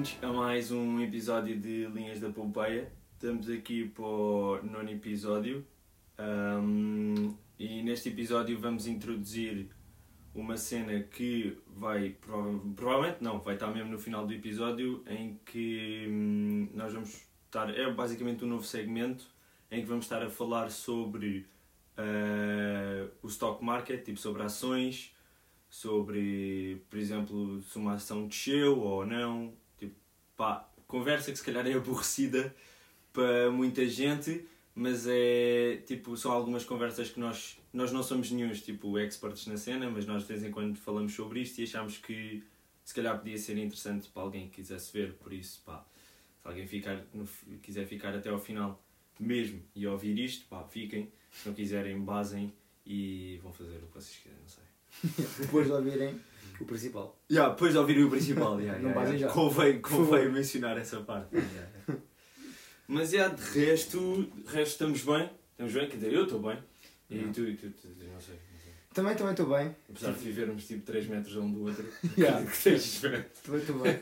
bem-vindos a mais um episódio de Linhas da Pompeia. Estamos aqui para o nono episódio um, e neste episódio vamos introduzir uma cena que vai, prova provavelmente não, vai estar mesmo no final do episódio em que hum, nós vamos estar, é basicamente um novo segmento em que vamos estar a falar sobre uh, o stock market, tipo sobre ações, sobre, por exemplo, se uma ação desceu ou não. Pá, conversa que se calhar é aborrecida para muita gente, mas é tipo, são algumas conversas que nós, nós não somos nenhum tipo experts na cena, mas nós de vez em quando falamos sobre isto e achamos que se calhar podia ser interessante para alguém que quisesse ver, por isso, pá, se alguém ficar, quiser ficar até ao final mesmo e ouvir isto, pá, fiquem, se não quiserem, basem e vão fazer o que vocês quiserem, não sei. depois de ouvirem o principal. Yeah, depois de ouvirem o principal, yeah, Não yeah, basem yeah. já. Convém, convém mencionar essa parte. Yeah, yeah. Mas yeah, de resto, de resto estamos bem. Estamos bem, quer dizer, eu estou bem. E Yeah. tu, e tu, tu, não sei. Não sei. Também, também estou bem. Apesar de vivermos tipo 3 metros um do outro. Yeah. que tens diferente. Também estou bem.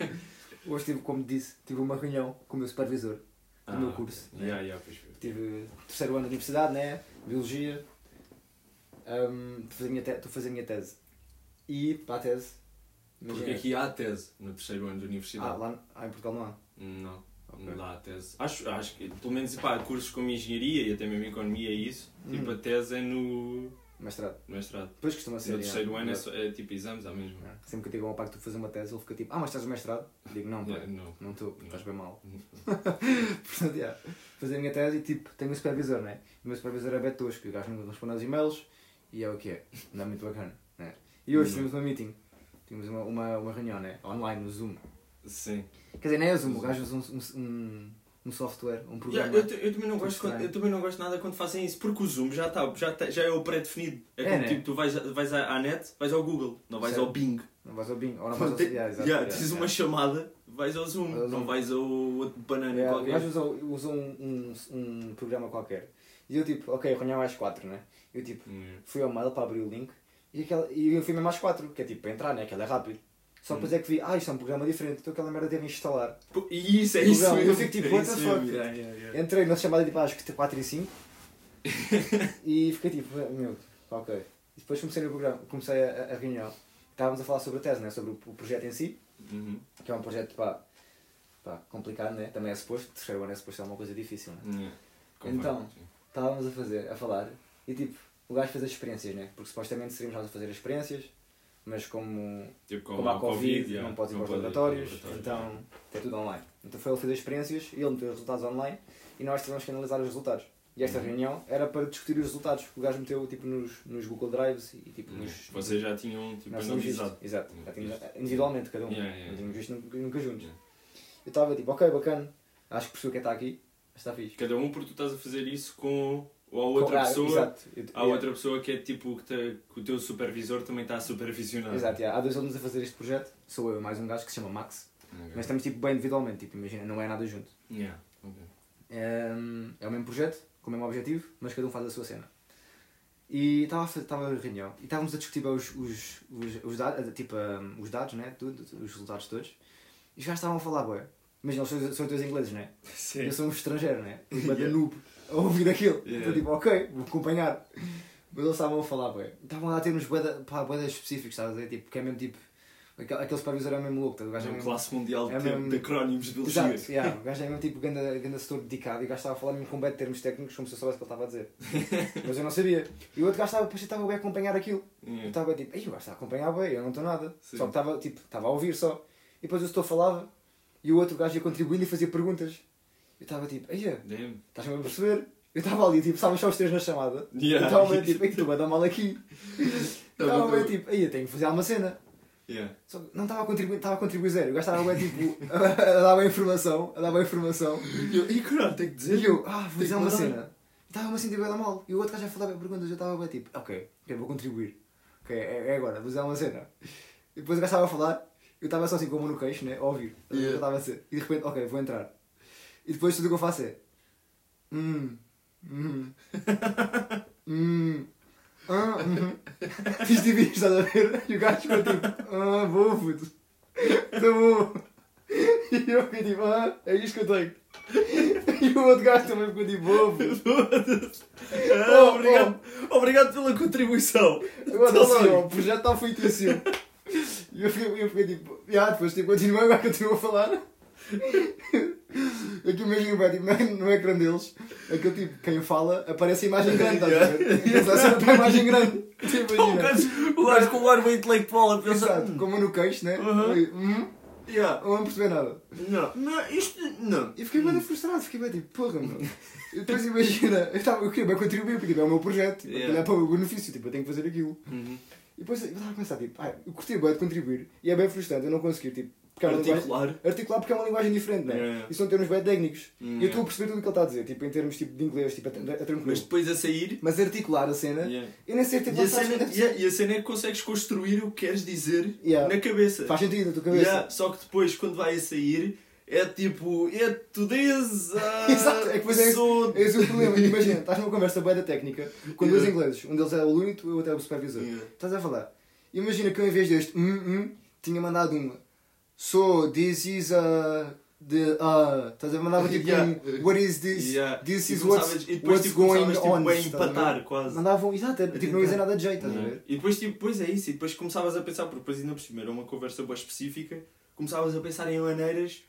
Hoje tive, como disse, tive uma reunião com o meu supervisor do meu curso. Ah, Yeah, yeah, pois foi. Tive terceiro ano da universidade, né? Biologia. Um, estou a fazer a minha tese. E para a tese. Porque imagina- aqui há tese no terceiro ano da Ah, universidade. lá ah, em Portugal não há. Não, Ok. não dá a tese. Acho, acho que, pelo menos, pá, cursos como engenharia e até mesmo economia e isso, tipo, Uhum. a tese é no Mestrado. mestrado. Depois costuma ser. No terceiro ano é, só- é tipo exames, há mesmo. Yeah. Sempre que eu digo a um pai que tu fazer uma tese, ele fica tipo, ah, mas estás no mestrado? Eu digo, não, Yeah, não. não estou, estás bem mal. Não. Portanto, yeah, fazer a minha tese e tipo, tenho um supervisor, né? O meu supervisor é Beto Tosco, o gajo nunca responde aos e-mails e é o que é. Não é muito bacana? E hoje Não. tivemos uma meeting, tivemos uma, uma, uma reunião, né? Online, no Zoom. Sim. Quer dizer, nem é Zoom, o gajo usa um, um, um, software, um programa. Yeah, eu, eu também não gosto quando- eu também não gosto nada quando fazem isso, porque o Zoom já, tá, já, tá- já é o pré-definido. É, É, como né? tipo, tu vais, vais à net, vais ao Google, não vais Certo. ao Bing. Não vais ao Bing, ou não vais ao... Yeah, exato, yeah, yeah, tens uma yeah. chamada, vais ao Zoom, Vais ao não Zoom. vais ao outro banana Yeah, o qualquer. gajo usa, usa um, um, um programa qualquer. E eu tipo, ok, reunião às 4, né? Eu tipo, Yeah. fui ao mail para abrir o link e, aquela, e eu fui mesmo às 4, que é tipo para entrar, né? Aquela é rápido. Só Hum. depois é que vi, ah, isto é um programa diferente, então aquela merda deve instalar. E isso, é O isso programa, eu mesmo. fico tipo, é what the mesmo, fuck? yeah, yeah, yeah. Entrei na chamada tipo às 4 e 5 e fiquei tipo, meu, ok. E depois comecei no programa, comecei a, a reunião. Estávamos a falar sobre a tese, né? sobre o, o projeto em si, Uhum. que é um projeto pá, pá, complicado, né? também é suposto, terceiro ano é suposto ser uma coisa difícil. Né? Então. estávamos a fazer, a falar, e tipo, o gajo fez as experiências, né? Porque supostamente seríamos nós a fazer as experiências, mas como, Tipo, como há Covid, yeah, não podes ir para os laboratórios, então é tudo online. Então foi ele fazer as experiências, ele meteu os resultados online e nós tivemos que analisar os resultados. E esta Uhum. reunião era para discutir os resultados. O gajo meteu tipo nos, nos Google Drives e tipo Uhum. nos. Vocês já tinham tipo, analisado. Exato, Uhum. já tínhamos, individualmente cada um. Yeah, yeah, Não tínhamos visto nunca, nunca juntos. Yeah. Eu estava tipo, ok, bacana, acho que percebeu quem está aqui, está fixe. Cada um porque tu estás a fazer isso com ou a outra Ah, pessoa. Exato. Eu- Há yeah. outra pessoa que é tipo que, te- que o teu supervisor também está a supervisionar. Exato, yeah. há dois alunos a fazer este projeto, sou eu e mais um gajo que se chama Max, Ok. mas estamos tipo bem individualmente, tipo, imagina, não é nada junto. Yeah. ok. É, é o mesmo projeto, com o mesmo objetivo, mas cada um faz a sua cena. E estava a, fa- estava a reunião e estávamos a discutir os, os, os, os, dados, tipo, um, os dados, né? Tudo, os resultados todos. E os gajos estavam a falar, ué. Imagina, eles são, são todos ingleses, né? Sim. Eu sou um estrangeiro, né? Um Yeah. yeah. noob a ouvir aquilo. Yeah. Então, tipo, ok, vou acompanhar. Mas eles estavam a falar, ué. Estavam lá a ter uns boedas específicos, estás a dizer? Tipo, que é mesmo tipo. Aquele, aquele supervisor é mesmo louco, tá? o É gajo é um mesmo. classe mundial de, é mesmo- de acrónimos de biologia. Exato, yeah, o gajo é mesmo tipo ganda, ganda setor dedicado e o gajo estava a falar mesmo com bem de termos técnicos como se eu soubesse o que ele estava a dizer. Mas eu não sabia. E o outro gajo estava, depois estava bem a acompanhar aquilo. Eu Yeah. estava bem tipo, ei, o gajo está a acompanhar bem, eu não estou nada. Sim. Só que estava tipo, estava a ouvir só. E depois o setor falava e o outro gajo ia contribuindo e fazia perguntas. Eu estava tipo, ei, Damn. estás-me a perceber? Eu estava ali, tipo, estávamos só os três na chamada. Yeah. Eu estava bem tipo, ei, tu vai dar mal aqui. Eu Tava estava bem tu- tipo, ei, eu tenho que fazer alguma cena. Yeah. Só não estava a contribuir, estava a contribuir zero. O gajo estava bem tipo, a dar bem informação, a dar bem informação. E eu, e caralho, tenho que dizer. E eu, ah, vou dizer que uma cena. Estava-me a sentir bem da mal. E o outro gajo já falava perguntas, eu estava bem tipo, ok, ok, vou contribuir. Ok, é, é agora, vou dizer uma cena. E depois o gajo estava a falar, eu estava só assim com a mão no queixo, né, a ouvir. A Yeah. eu estava a dizer. E de repente, ok, vou entrar. E depois tudo o que eu faço é, hum, hum, hum, ah, uhum. Fiz tipo isto, estás a ver? E o gajo ficou tipo, ah, vou, puto. Tá bom. E eu fiquei tipo, ah, é isto que eu tenho. E o outro gajo também ficou tipo, ovo. Ah, Oh, obrigado, obrigado pela contribuição. Agora Tá assim, ó, o projeto está feito assim. E eu fiquei, eu fiquei tipo, ah, depois tipo, continuei, agora continuo a falar. Aqui imagina, vai, tipo, no- no ecrã deles, aquele tipo, quem fala, aparece a imagem grande, estás a ver? A cena para a imagem grande. Tipo, O gajo, com o ar bem intelectual a pensar. Exato, como no queixo, né? Uhum. Yeah. Não perceber nada. Não, não, isto não. E fiquei bem frustrado, fiquei bem tipo, porra, meu. E depois imagina, eu, tava, eu queria bem contribuir, porque tipo, é o meu projeto, tipo, Yeah. olhar para o benefício, tipo, eu tenho que fazer aquilo. Uhum. E depois eu estava a pensar, tipo, ah, eu curti bem de contribuir, e é bem frustrante eu não conseguir, tipo, porque é linguagem, Articular. articular porque é uma linguagem diferente, né? Yeah. E são termos bem técnicos. E Yeah. eu estou a perceber tudo o que ele está a dizer, tipo, em termos tipo, de inglês, tipo, a, tranquilo. Mas depois a sair. Mas articular a cena, Yeah. eu nem sei E tipo, a, cena, e a cena é que consegues construir o que queres dizer na cabeça. faz sentido na tua cabeça. Só que depois, quando vai a sair, é tipo, é tudez. ah, Exato, é que depois é esse, é esse o problema. Imagina, estás numa conversa bem da técnica, com dois ingleses, um deles é o aluno e o outro é o supervisor. Estás a falar. Imagina que eu, em vez deste hum, hum, tinha mandado uma. So, this is a. The, uh, estás a mandar tipo Yeah. um, What is this? Yeah. This E is what's, depois what's tipo, going tipo, on. a estás a empatar quase. Mandavam, exato, era, tipo, não ia dizer nada de jeito, estás a ver? E depois, tipo, pois é isso, e depois começavas a pensar, porque depois ainda por cima era uma conversa boa específica, começavas a pensar em maneiras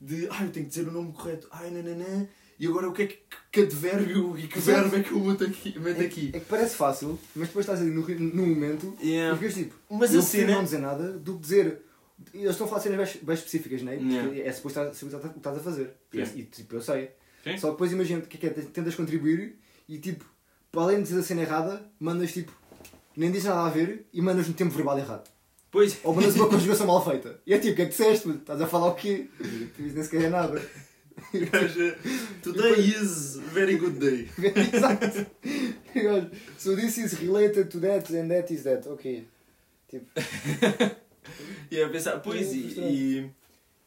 de, ah, eu tenho que dizer o nome correto, ai, nananã, e agora o que é que, que advérbio e que Exato. verbo é que eu meto aqui? Meto É, aqui? é que parece fácil, mas depois estás ali no, no momento Yeah. e ficas tipo, Mas eu a prefiro cena- não dizer nada do que dizer. Eles estão a falar de cenas bem, bem específicas, não é? Porque Yeah. é suposto saber o que estás a fazer. E, e, tipo, eu sei. Sim. Só depois imagina o que é que é, tentas contribuir e tipo, para além de dizer a cena errada, mandas tipo, nem dizes nada a ver e mandas no tempo verbal errado. Pois, Ou mandas uma conjugação mal feita. E é tipo, o que é que disseste? Estás a falar o quê? Isso nem sequer é nada. gaja, today is very good day. Exato. So this is related to that and that is that. Ok. Tipo, E a pensar, pois, É e,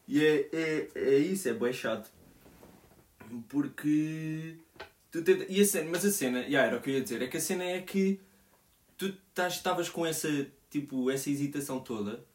e, é, é, é isso, é bem chato. Porque. Tu tenta, e a cena, mas a cena, yeah, era o que eu ia dizer, é que a cena é que tu estavas com essa, tipo, essa hesitação toda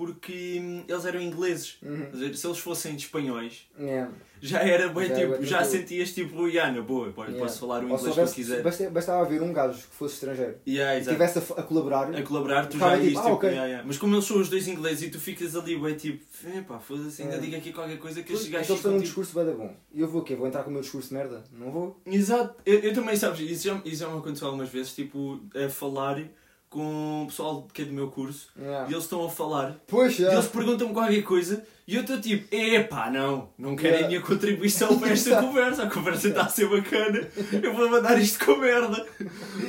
porque hum, eles eram ingleses. Uhum. Dizer, Se eles fossem espanhóis, yeah. já era bem Já tipo, era já tranquilo. sentias tipo, yeah, na boa, Yeah. posso falar o inglês que eu quiser. basta- bastava haver um gajo que fosse estrangeiro Yeah, e estivesse a, a colaborar. a colaborar, tu já tipo, ias ah, tipo, ok. yeah, yeah. mas como eles são os dois ingleses e tu ficas ali, bem tipo, epá, foda-se, ainda É. digo aqui qualquer coisa que estes então gajos eles têm um tipo... discurso bem bom. E eu vou o quê? Vou entrar com o meu discurso de merda? Não vou? Exato, eu, eu também, sabes, isso já, isso já me aconteceu algumas vezes, tipo, a falar com o pessoal que é do meu curso Yeah. e eles estão a falar Pois, e eles perguntam-me qualquer coisa e eu estou tipo, epá, não, não querem Yeah. a minha contribuição para esta conversa, a conversa está a ser bacana, eu vou mandar isto com merda,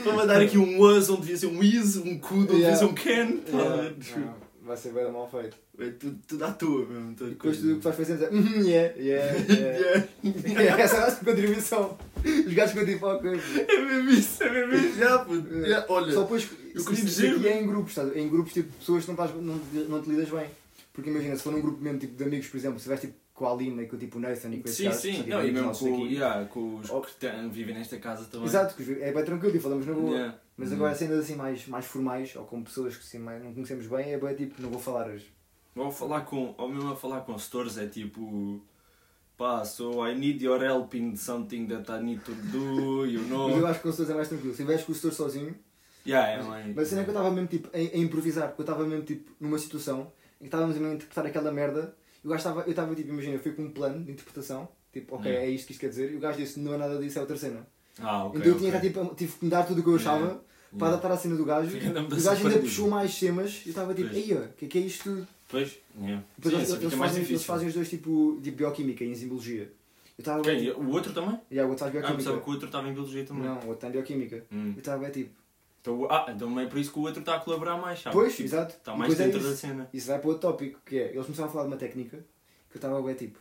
vou mandar aqui um was onde devia ser um is, um could onde devia Yeah. ser um can, tá Yeah. vai ser bem mal feito. É tudo, tudo à toa mesmo. tudo E depois tudo o que vais fazendo é. "Uhum, yeah, yeah, yeah. Yeah. Essa é a nossa contribuição. Os gajos ficam tipo, ok. É mesmo isso, é mesmo isso. Já, puto. É. Já, olha, Só depois, eu queria dizer- aqui é em grupos, estás? Em grupos, tipo, pessoas que não, estás, não, não te lidas bem. Porque imagina, se for num grupo mesmo tipo, de amigos, por exemplo, se estiveres tipo, com a Alina e com tipo, o Nathan e com esses sim, gajos, que sim. são, tipo, Não, e amigos mesmo nossos com, daqui. yeah, com os Oh. que têm- vivem nesta casa também. Exato, que é bem tranquilo e falamos na boa. Yeah. Mas Hum. agora cenas assim mais, mais formais, ou com pessoas que assim, mais, não conhecemos bem, é bem tipo, não vou falar hoje. Ou falar com, ou mesmo a falar com stores é tipo. Pá, so I need your help in something that I need to do, you Mas eu know. acho que com os é mais tranquilo. Se estiveres com o setor sozinho, Yeah, é. Mas a cena é que eu estava mesmo tipo, a, a improvisar, porque eu estava mesmo tipo, numa situação em que estávamos a interpretar aquela merda e o gajo estava, eu estava tipo, imagina, eu fui com um plano de interpretação, tipo, ok, Yeah. é isto que isto quer dizer, e o gajo disse, não é nada disso, é outra cena. Ah, então eu tinha ok. que estar, tipo, tive que mudar tudo o que eu achava Yeah. para Yeah. adaptar a cena do gajo. O gajo ainda paradigma. puxou mais temas e eu estava tipo, eia, o que é que é isto tudo? Pois, yeah. Depois Sim, eles, assim eles fazem, eles fazem os dois tipo de bioquímica e enzimologia. Eu Quem? tipo, O outro também? yeah, o outro faz Ah, pensava bioquímica. que o outro estava em biologia também. não, o outro tem bioquímica. Hum. Eu estava bem tipo, Então, ah, então é por isso que o outro está a colaborar mais, sabe? pois, Tipo, exato. Está mais é dentro da isso. cena. Isso vai para outro tópico, que é, eles começaram a falar de uma técnica que eu estava bem tipo,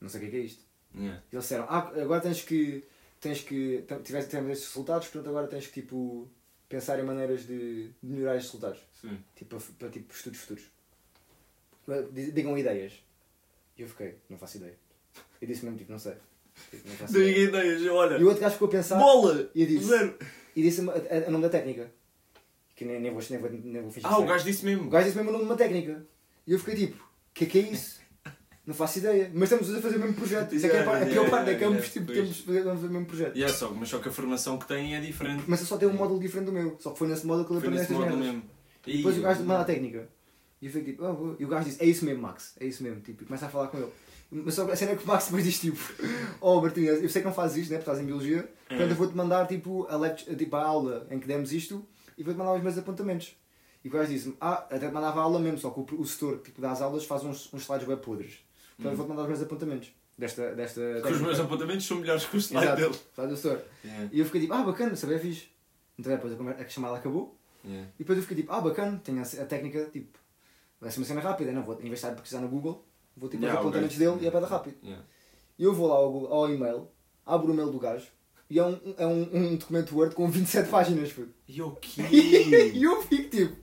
não sei o que é que é isto. Yeah. Eles disseram, ah, agora tens que, tens que, tiveste tivemos estes resultados, portanto agora tens que tipo, pensar em maneiras de, de melhorar estes resultados, Sim. tipo, para, para tipo, estudos futuros. Di- Digam ideias. E eu fiquei, não faço ideia. Eu disse mesmo, tipo, não sei. Tipo, não faço ideia. ideias, olha. E o outro gajo ficou a pensar Bola! e eu disse, Zero! e disse a, a- a nome da técnica. Que nem, nem, vou, nem, vou, nem vou fingir Ah, o gajo disse mesmo. O gajo disse mesmo o nome de uma técnica. E eu fiquei tipo, o que é que é isso? Não faço ideia. Mas estamos a fazer o mesmo projeto. Isso é que é a parte- a pior parte, é que ambos tipo, temos fazer o mesmo projeto. Yeah, só, mas só que a formação que têm é diferente. Mas eu só tenho um módulo diferente do meu. Só que foi nesse módulo que ele aprendeu estas módulo merdas. mesmo. E depois o gajo manda a técnica. E eu fico tipo, oh, e o gajo diz, é isso mesmo, Max, é isso mesmo. Tipo, e começa a falar com ele. Mas só que a cena é que o Max depois diz tipo, oh Martinho, eu sei que não fazes isto, né? Porque estás em biologia, portanto eu vou-te mandar tipo a, tipo, a aula em que demos isto e vou-te mandar os meus apontamentos. E o gajo disse-me, ah, até te mandava a aula mesmo, só que o, o setor tipo, das aulas faz uns, uns slides web podres. Portanto eu vou-te mandar os meus apontamentos. Desta, desta Que os técnica. meus apontamentos são melhores que o slide Exato, dele. faz o setor. Yeah, E eu fiquei tipo, ah, bacana, saber é fixe. Então depois a chamada acabou. yeah. E depois eu fiquei tipo, ah, bacana, tenho a, a técnica, tipo, vai ser uma cena rápida, não vou, em vez de estar a pesquisar no Google, vou tipo Yeah, os apontamentos dele e é para dar rápido. Yeah. E eu vou lá ao, Google- ao e-mail, abro o e-mail do gajo e é um, é um, um documento Word com 27 páginas, puto. E o quê? E eu fico tipo,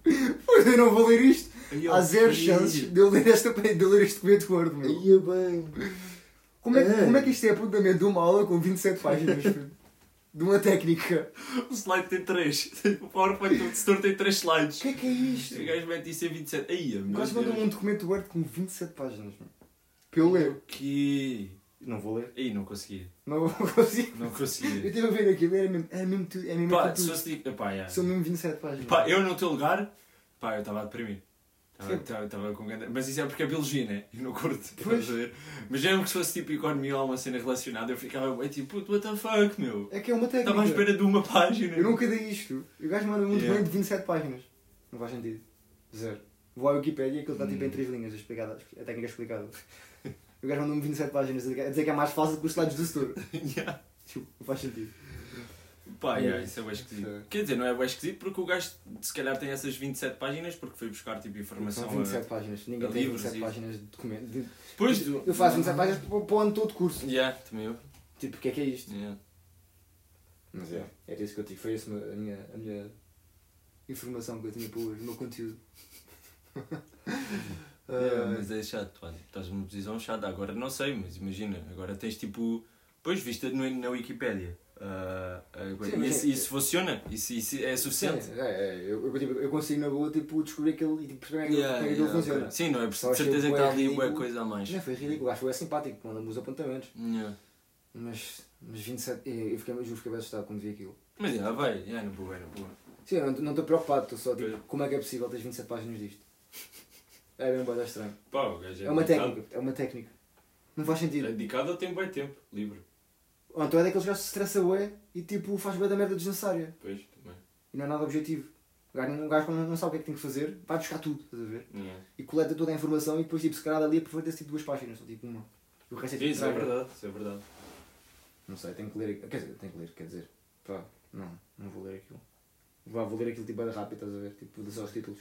pois eu não vou ler isto. E o Há zero quê? chances de eu ler, esta, de eu ler este documento Word, meu. Ia bem. Como é, que- É. como é que isto é apontamento de uma aula com 27 páginas, puto? De uma técnica. O slide tem 3. O PowerPoint do setor tem 3 O slides. que é que é isto? O gajo mete isso em 27. Aí, O meu gajo Deus. mandou-me um documento Word com 27 páginas, meu. Para eu ler. O quê? Não vou ler. Aí, não conseguia. Não consigo. Não Eu conseguia. estive a ver aquilo, era mesmo, é mesmo tudo, é mesmo Pá, se fosse tipo... Pá, yeah. São mesmo 27 páginas. Pá, eu no teu lugar... Pá, eu estava a deprimir. Estava com grande... Mas isso é porque é biologia, né? E não curto. Pois. Mas mesmo que se fosse tipo economia ou uma cena relacionada, eu ficava bem tipo, what the fuck, meu? É que é uma técnica. Estava à espera de uma página. Eu nunca dei isto. O gajo manda um Yeah. documento de 27 páginas. Não faz sentido. Zero. Vou à Wikipedia e aquilo está tipo em Hum. 3 linhas, explicada, a técnica explicada. o gajo mandou-me 27 páginas a dizer que é mais fácil que os slides do setor. Yeah. Tipo, não faz sentido. Pá, É. yeah, isso é bem esquisito. Sim. Quer dizer, não é bem esquisito porque o gajo se calhar tem essas 27 páginas porque foi buscar tipo informação. São 27 páginas. Ninguém a tem livros 27 e- páginas de documento. De... Depois do. Eu faço 27 páginas para o ano todo curso. Yeah, também eu. Tipo, o que é que é isto? Yeah. Mas é, era isso que eu tive. Foi essa a minha, a minha informação que eu tinha para hoje, o meu conteúdo. Yeah, mas é chato, olha, estás numa posição chata. Agora não sei, mas imagina, agora tens tipo. Pois, vista no, na Wikipédia. Ah, Sim, isso, é- isso funciona? Isso, isso é suficiente? Sim, é, é, eu, eu, tipo, eu consigo na boa tipo, descobrir aquele e tipo, perceber é que- Yeah, como é que yeah, funciona. ok. Sim, não é achei certeza que está ali uma coisa a mais. Já foi ridículo, acho que foi simpático, manda-me os apontamentos. Yeah. Mas, mas 27, eu fiquei, eu juro que fiquei bem assustado quando vi aquilo. Mas yeah, vai, yeah, na boa, na boa. Sim, não não estou preocupado, estou só tipo, como é que é possível ter 27 páginas disto? É bem bem estranho. Pá, é, É uma técnica, é uma técnica. Não faz É sentido. dedicado ou tem bem tempo, livre. Ou então é daqueles gajos que se estressa bué e tipo faz bué da merda desnecessária. Pois, também. E não é nada objetivo. O gajo, um gajo quando não sabe o que é que tem que fazer, vai buscar tudo, estás a ver? Yeah. E coleta toda a informação e depois tipo, se calhar ali aproveita-se tipo duas páginas, só tipo uma. E o resto é tipo Isso é verdade, isso é verdade. Não sei, tenho que ler. Quer dizer, tenho que ler, quer dizer. Pá, não, não vou ler aquilo. Vá, vou ler aquilo tipo bem rápido, estás a ver? Tipo, de só os títulos.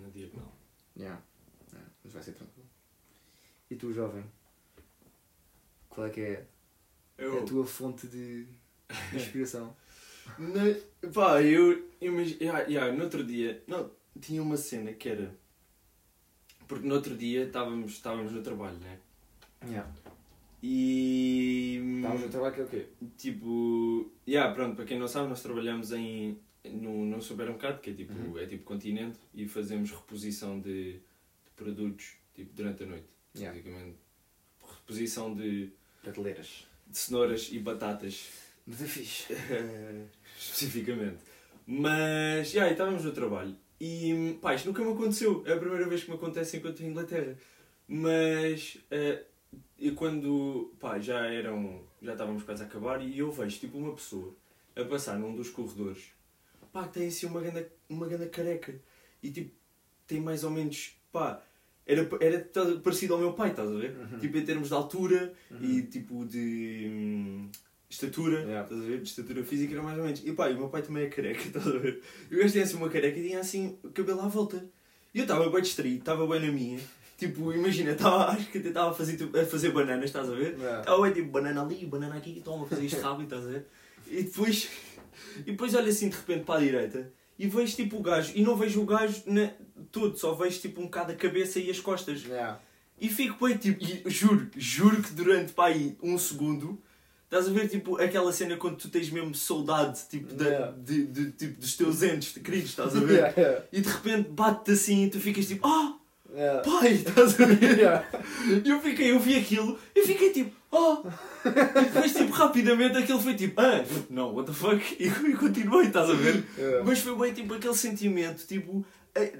Na diagonal. Yeah. Yeah, mas vai ser tranquilo. E tu, jovem? Qual é que é Eu, a tua fonte de inspiração? Na, pá, eu imagino. Yeah, yeah, no outro dia. Não, tinha uma cena que era. Porque no outro dia estávamos, estávamos no trabalho, né? yeah. E. Estávamos a trabalho que é o quê? Tipo. Yeah, pronto, para quem não sabe, nós trabalhamos em. Num, num supermercado, que é tipo, Uhum. é tipo continente, e fazemos reposição de, de produtos tipo, durante a noite. Yeah. Basicamente. Reposição de, Prateleiras. De cenouras e batatas Mas é fixe. especificamente. Mas, já, yeah, estávamos no trabalho. E, pá, isto nunca me aconteceu. É a primeira vez que me acontece enquanto em Inglaterra. Mas, eh, e quando, pá, já eram, já estávamos quase a acabar e eu vejo, tipo, uma pessoa a passar num dos corredores, pá, tem assim uma grande, uma grande careca. E, tipo, tem mais ou menos, pá, era, era parecido ao meu pai, estás a ver? Uhum. Tipo, em termos de altura e, tipo, de hum, estatura, Yeah. estás a ver? De estatura física era mais ou menos. E pá, e o meu pai também é careca, estás a ver? E gajo tinha assim uma careca e tinha assim o cabelo à volta. E eu estava bem distraído, estava bem na minha. Tipo, imagina, tava, acho que até estava a fazer, tipo, a fazer bananas, estás a ver? Yeah. Estava bem tipo, banana ali, banana aqui, toma, fazer isto rápido, estás a ver? E depois, e depois olho assim de repente para a direita e vejo tipo o gajo, e não vejo o gajo na, todo, só vejo tipo um bocado a cabeça e as costas. Yeah. E fico bem tipo, e juro, juro que durante pá, aí um segundo estás a ver tipo aquela cena quando tu tens mesmo saudade tipo, da- Yeah. de, de- tipo, dos teus entes queridos, estás a ver? Yeah, yeah. E de repente bate-te assim e tu ficas tipo, ah! Yeah. pai, estás a ver? Yeah. E eu fiquei, eu vi aquilo e fiquei tipo, oh! E depois, tipo, rapidamente aquilo foi tipo, ah, não, what the fuck? E, e continuei, estás a ver? Yeah. Mas foi bem tipo aquele sentimento, tipo,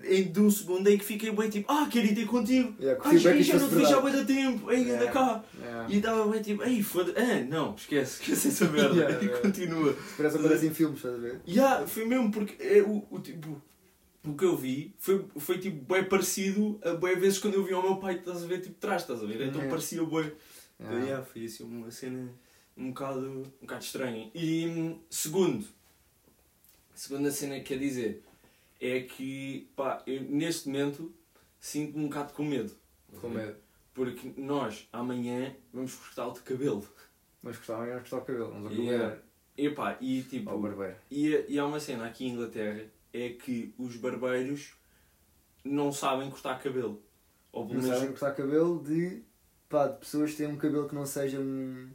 em de um segundo em que fiquei bem tipo, ah, quero ir ter contigo. Yeah, Ai, já, não fui já há da tempo, ei, anda Yeah. cá. Yeah. E estava bem tipo, ei, foda ah, não, esquece, esquece essa merda. Yeah, e continua. Parece que aparece em filmes, estás a ver? Yeah, foi mesmo porque é o, o tipo. O que eu vi foi, foi tipo bem parecido a bem vezes quando eu vi ao meu pai, estás a ver, tipo trás, estás a ver? Então Yeah. parecia bem. Então, Yeah. foi assim uma cena um bocado, um bocado estranha. E hum, segundo, segunda cena que quer dizer é que pá, eu, neste momento sinto-me um bocado com medo. Com medo. Porque nós amanhã vamos cortar de cabelo. Mas gostava, vamos cortar o cabelo, vamos ao cabeleireiro. E pá, e tipo. Ao barbeiro. E, e há uma cena aqui em Inglaterra é que os barbeiros não sabem cortar cabelo. Ou pelo Não menos. sabem cortar cabelo de, pá, de pessoas que têm um cabelo que não seja um.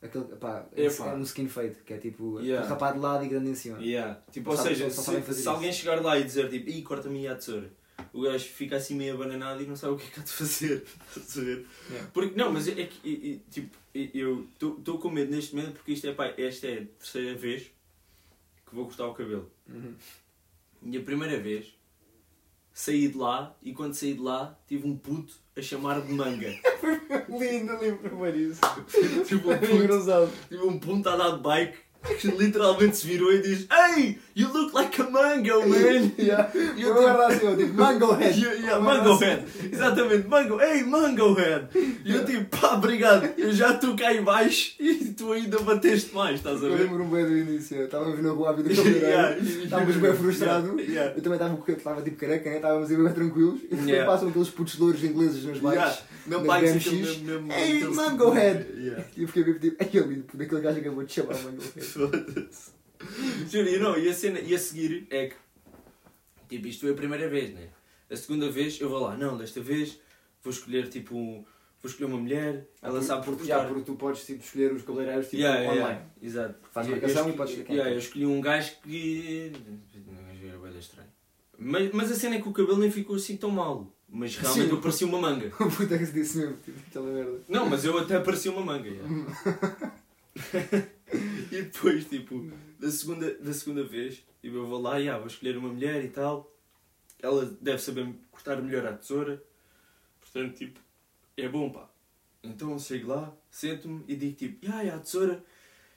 Aquele, pá, é, Epá. é um skin fade, que é tipo Yeah. rapado de lado e grande em cima. Yeah. Tipo, ou seja, se, se isso. alguém chegar lá e dizer tipo, ih, corta-me a tesoura, o gajo fica assim meio abananado e não sabe o que é que há de fazer. Yeah. Porque, não, mas é que, e, tipo, eu estou com medo neste momento porque isto é, pá, esta é a terceira vez que vou cortar o cabelo. Uhum. E a primeira vez saí de lá e quando saí de lá tive um puto a chamar de manga. lindo, lindo, primeiro isso. tipo, um puto, tipo um puto a dar de bike que literalmente se virou e diz Hey, you look like a mango, man! Yeah. E Eu eu vou tipo, assim, eu tipo, Mango Head. Yeah, yeah, mango head! Exatamente, mango, hey, mango head! E eu tipo, pá, obrigado, eu já estou cá em baixo e tu ainda bateste mais, estás a Eu ver? lembro-me bem do início. Estávamos na rua a vida Yeah, cabeleireiro. Estávamos bem frustrados. Yeah, yeah. Eu também estava com- estava tipo careca, né? estávamos bem tranquilos. E depois Yeah. passam aqueles putos louros ingleses nas bikes. Yeah. Bikes BMX. Hey, mango tipo- head! Yeah. E eu fiquei bem tipo, ai, ali, daquele gajo que acabou de chamar Mango Head. Foda-se. Juro, e não, e a cena, e a seguir é que, tipo, isto foi a primeira vez, né? A segunda vez eu vou lá, não, desta vez vou escolher, tipo, um- vou escolher uma mulher, ela Porque- sabe porque, já, porque tu podes tipo, escolher os cabeleireiros tipo, Yeah, online. yeah, Exato. Faz Eu- marcação eu e escolhi- podes escolher quem yeah, eu queres. escolhi um gajo que. Não, gajo era estranho. Mas, mas a cena é que o cabelo nem ficou assim tão mal. Mas realmente Sim. eu parecia uma manga. O puto é que se disse mesmo, tipo, aquela merda. Não, mas eu até parecia uma manga. yeah. e depois, tipo, da segunda, da segunda vez, tipo, eu vou lá e ah, vou escolher uma mulher e tal. Ela deve saber cortar melhor a tesoura. Portanto, tipo, é bom, pá. Então eu chego lá, sento-me e digo tipo, ah, é a tesoura.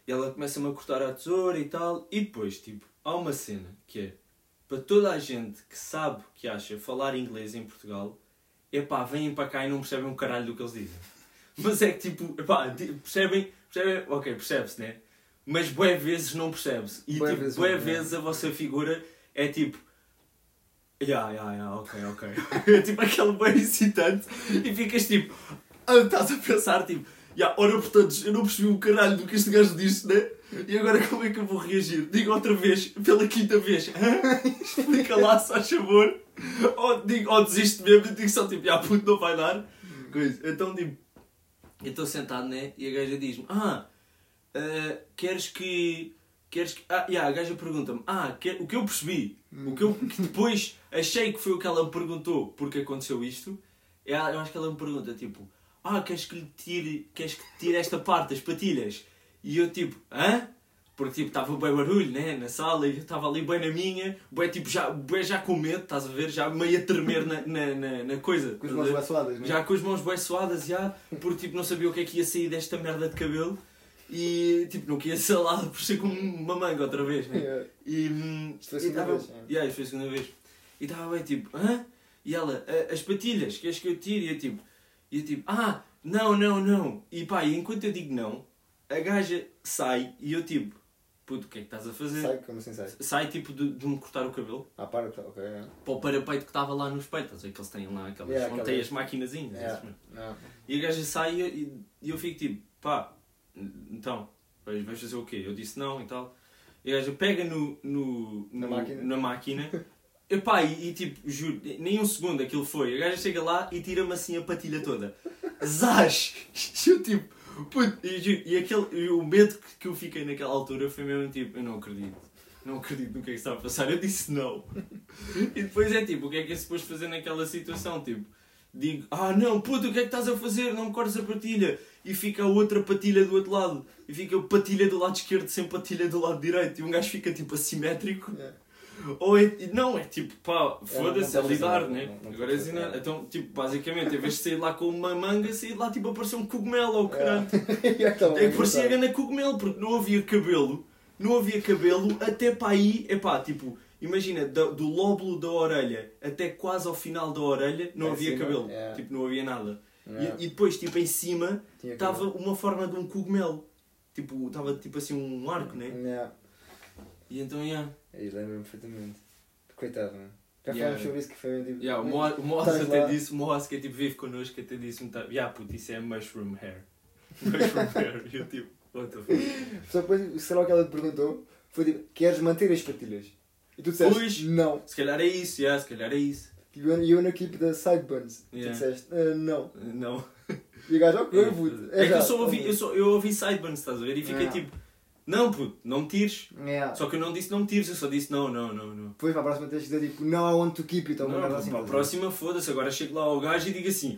E ela começa-me a cortar a tesoura e tal. E depois, tipo, há uma cena que é para toda a gente que sabe que acha falar inglês em Portugal, é pá, vêm para cá e não percebem um caralho do que eles dizem. Mas é que tipo, epá, percebem, percebem, ok, percebe-se, né? Mas bué vezes não percebe-se. E Bué tipo, vezes bué é. vezes a vossa figura é tipo, ya, ya, ya, ok, ok. é tipo aquele bué excitante e ficas tipo, ah, estás a pensar tipo, ya, ora portanto, eu não percebi o caralho do que este gajo disse, né? E agora como é que eu vou reagir? Digo outra vez, pela quinta vez, explica lá, se faz favor. Ou, digo, ou desisto mesmo e digo só tipo, já puto, não vai dar. Coisa. Então tipo, eu estou sentado, né? E a gaja diz-me, ah, ah, queres que. Queres que. Ah, yeah, a gaja pergunta-me, ah, quer- o que eu percebi, o que eu que depois achei que foi o que ela me perguntou porque aconteceu isto, eu acho que ela me pergunta, tipo, ah, queres que lhe tire, queres que tire esta parte das patilhas? E eu tipo, hã? Porque tipo, estava bem barulho, né, na sala, e eu estava ali bem na minha, bem tipo, já, bem já com medo, estás a ver, já meio a tremer na, na, na, na coisa. Com as mãos bem suadas, né? Já com as mãos bem suadas, já, porque tipo, não sabia o que é que ia sair desta merda de cabelo e tipo, não queria ser lá por ser como uma manga outra vez, né? Yeah. E, hum, Isto foi a segunda tava- vez. Yeah, isto foi a segunda vez. E estava bem tipo, hã? E ela, "A- as patilhas, queres que eu tire? E eu tipo, e eu tipo, ah, não, não, não. E pá, e enquanto eu digo não, a gaja sai e eu tipo, puto, o que é que estás a fazer? Sai, como assim sai? Sai tipo de, de me cortar o cabelo Ah, para, ok. é. para o parapeito que estava lá no espelho, estás a ver que eles têm lá aquelas, Yeah, aquelas- as maquinazinhas. Yeah. E a gaja sai e, e- e eu fico tipo, pá, então, vais, fazer o quê? Eu disse não e tal. E a gaja pega no, no, Na no- máquina. na máquina. E e, e tipo, juro, nem um segundo aquilo foi. A gaja chega lá e tira-me assim a patilha toda. Zás! E eu tipo, puto, e, juro, e aquele, e o medo que, que eu fiquei naquela altura foi mesmo tipo, eu não acredito. não acredito no que é que está a passar. Eu disse não. e depois é tipo, o que é que é suposto fazer naquela situação? Tipo, digo, ah não, puto, o que é que estás a fazer? Não me cortes a patilha. E fica a outra patilha do outro lado. E fica a patilha do lado esquerdo sem patilha do lado direito. E um gajo fica tipo assimétrico. Yeah. Ou é, não, é tipo, pá, não foda-se, é lidar, né? não- não Agora é fazer, assim, é. Então, tipo, basicamente, em vez de sair lá com uma manga, sair lá tipo a parecer um cogumelo ou caralho. Então, É que parecia grande cogumelo, porque não havia cabelo, não havia cabelo até para aí, é pá, tipo, imagina, do, do lóbulo da orelha até quase ao final da orelha não Em havia cima, cabelo, é. tipo, não havia nada. E, e depois, tipo, em cima estava uma forma de um cogumelo, tipo, estava tipo assim um arco, né? Yeah. E então, yeah. Aí lembro-me perfeitamente. Coitado, mano. Já Yeah. falamos sobre isso que foi tipo. Yeah, o Moaz o Moaz até lá. disse, o Moaz que é tipo, vive connosco, até disse-me, tá, yeah, puto, isso é mushroom hair. Mushroom hair. E eu tipo, what the fuck. Só depois, sei lá o que ela te perguntou, foi tipo, queres manter as patilhas? E tu disseste, Pois. não. Se calhar é isso, yeah, se calhar é isso. You wanna, you wanna keep the sideburns. Yeah. Tu disseste, "Ah, não. Não. E o gajo, ok, puto. É que já." eu só ouvi, eu, só, eu ouvi sideburns, estás a ver? E fiquei Yeah. tipo, não puto, não me tires. Yeah. Só que eu não disse não me tires, eu só disse não, não, não, não. Depois para a próxima tens de dizer tipo, não, I want to keep it. Ou Não, merda assim. para a próxima foda-se, agora chego lá ao gajo e digo assim,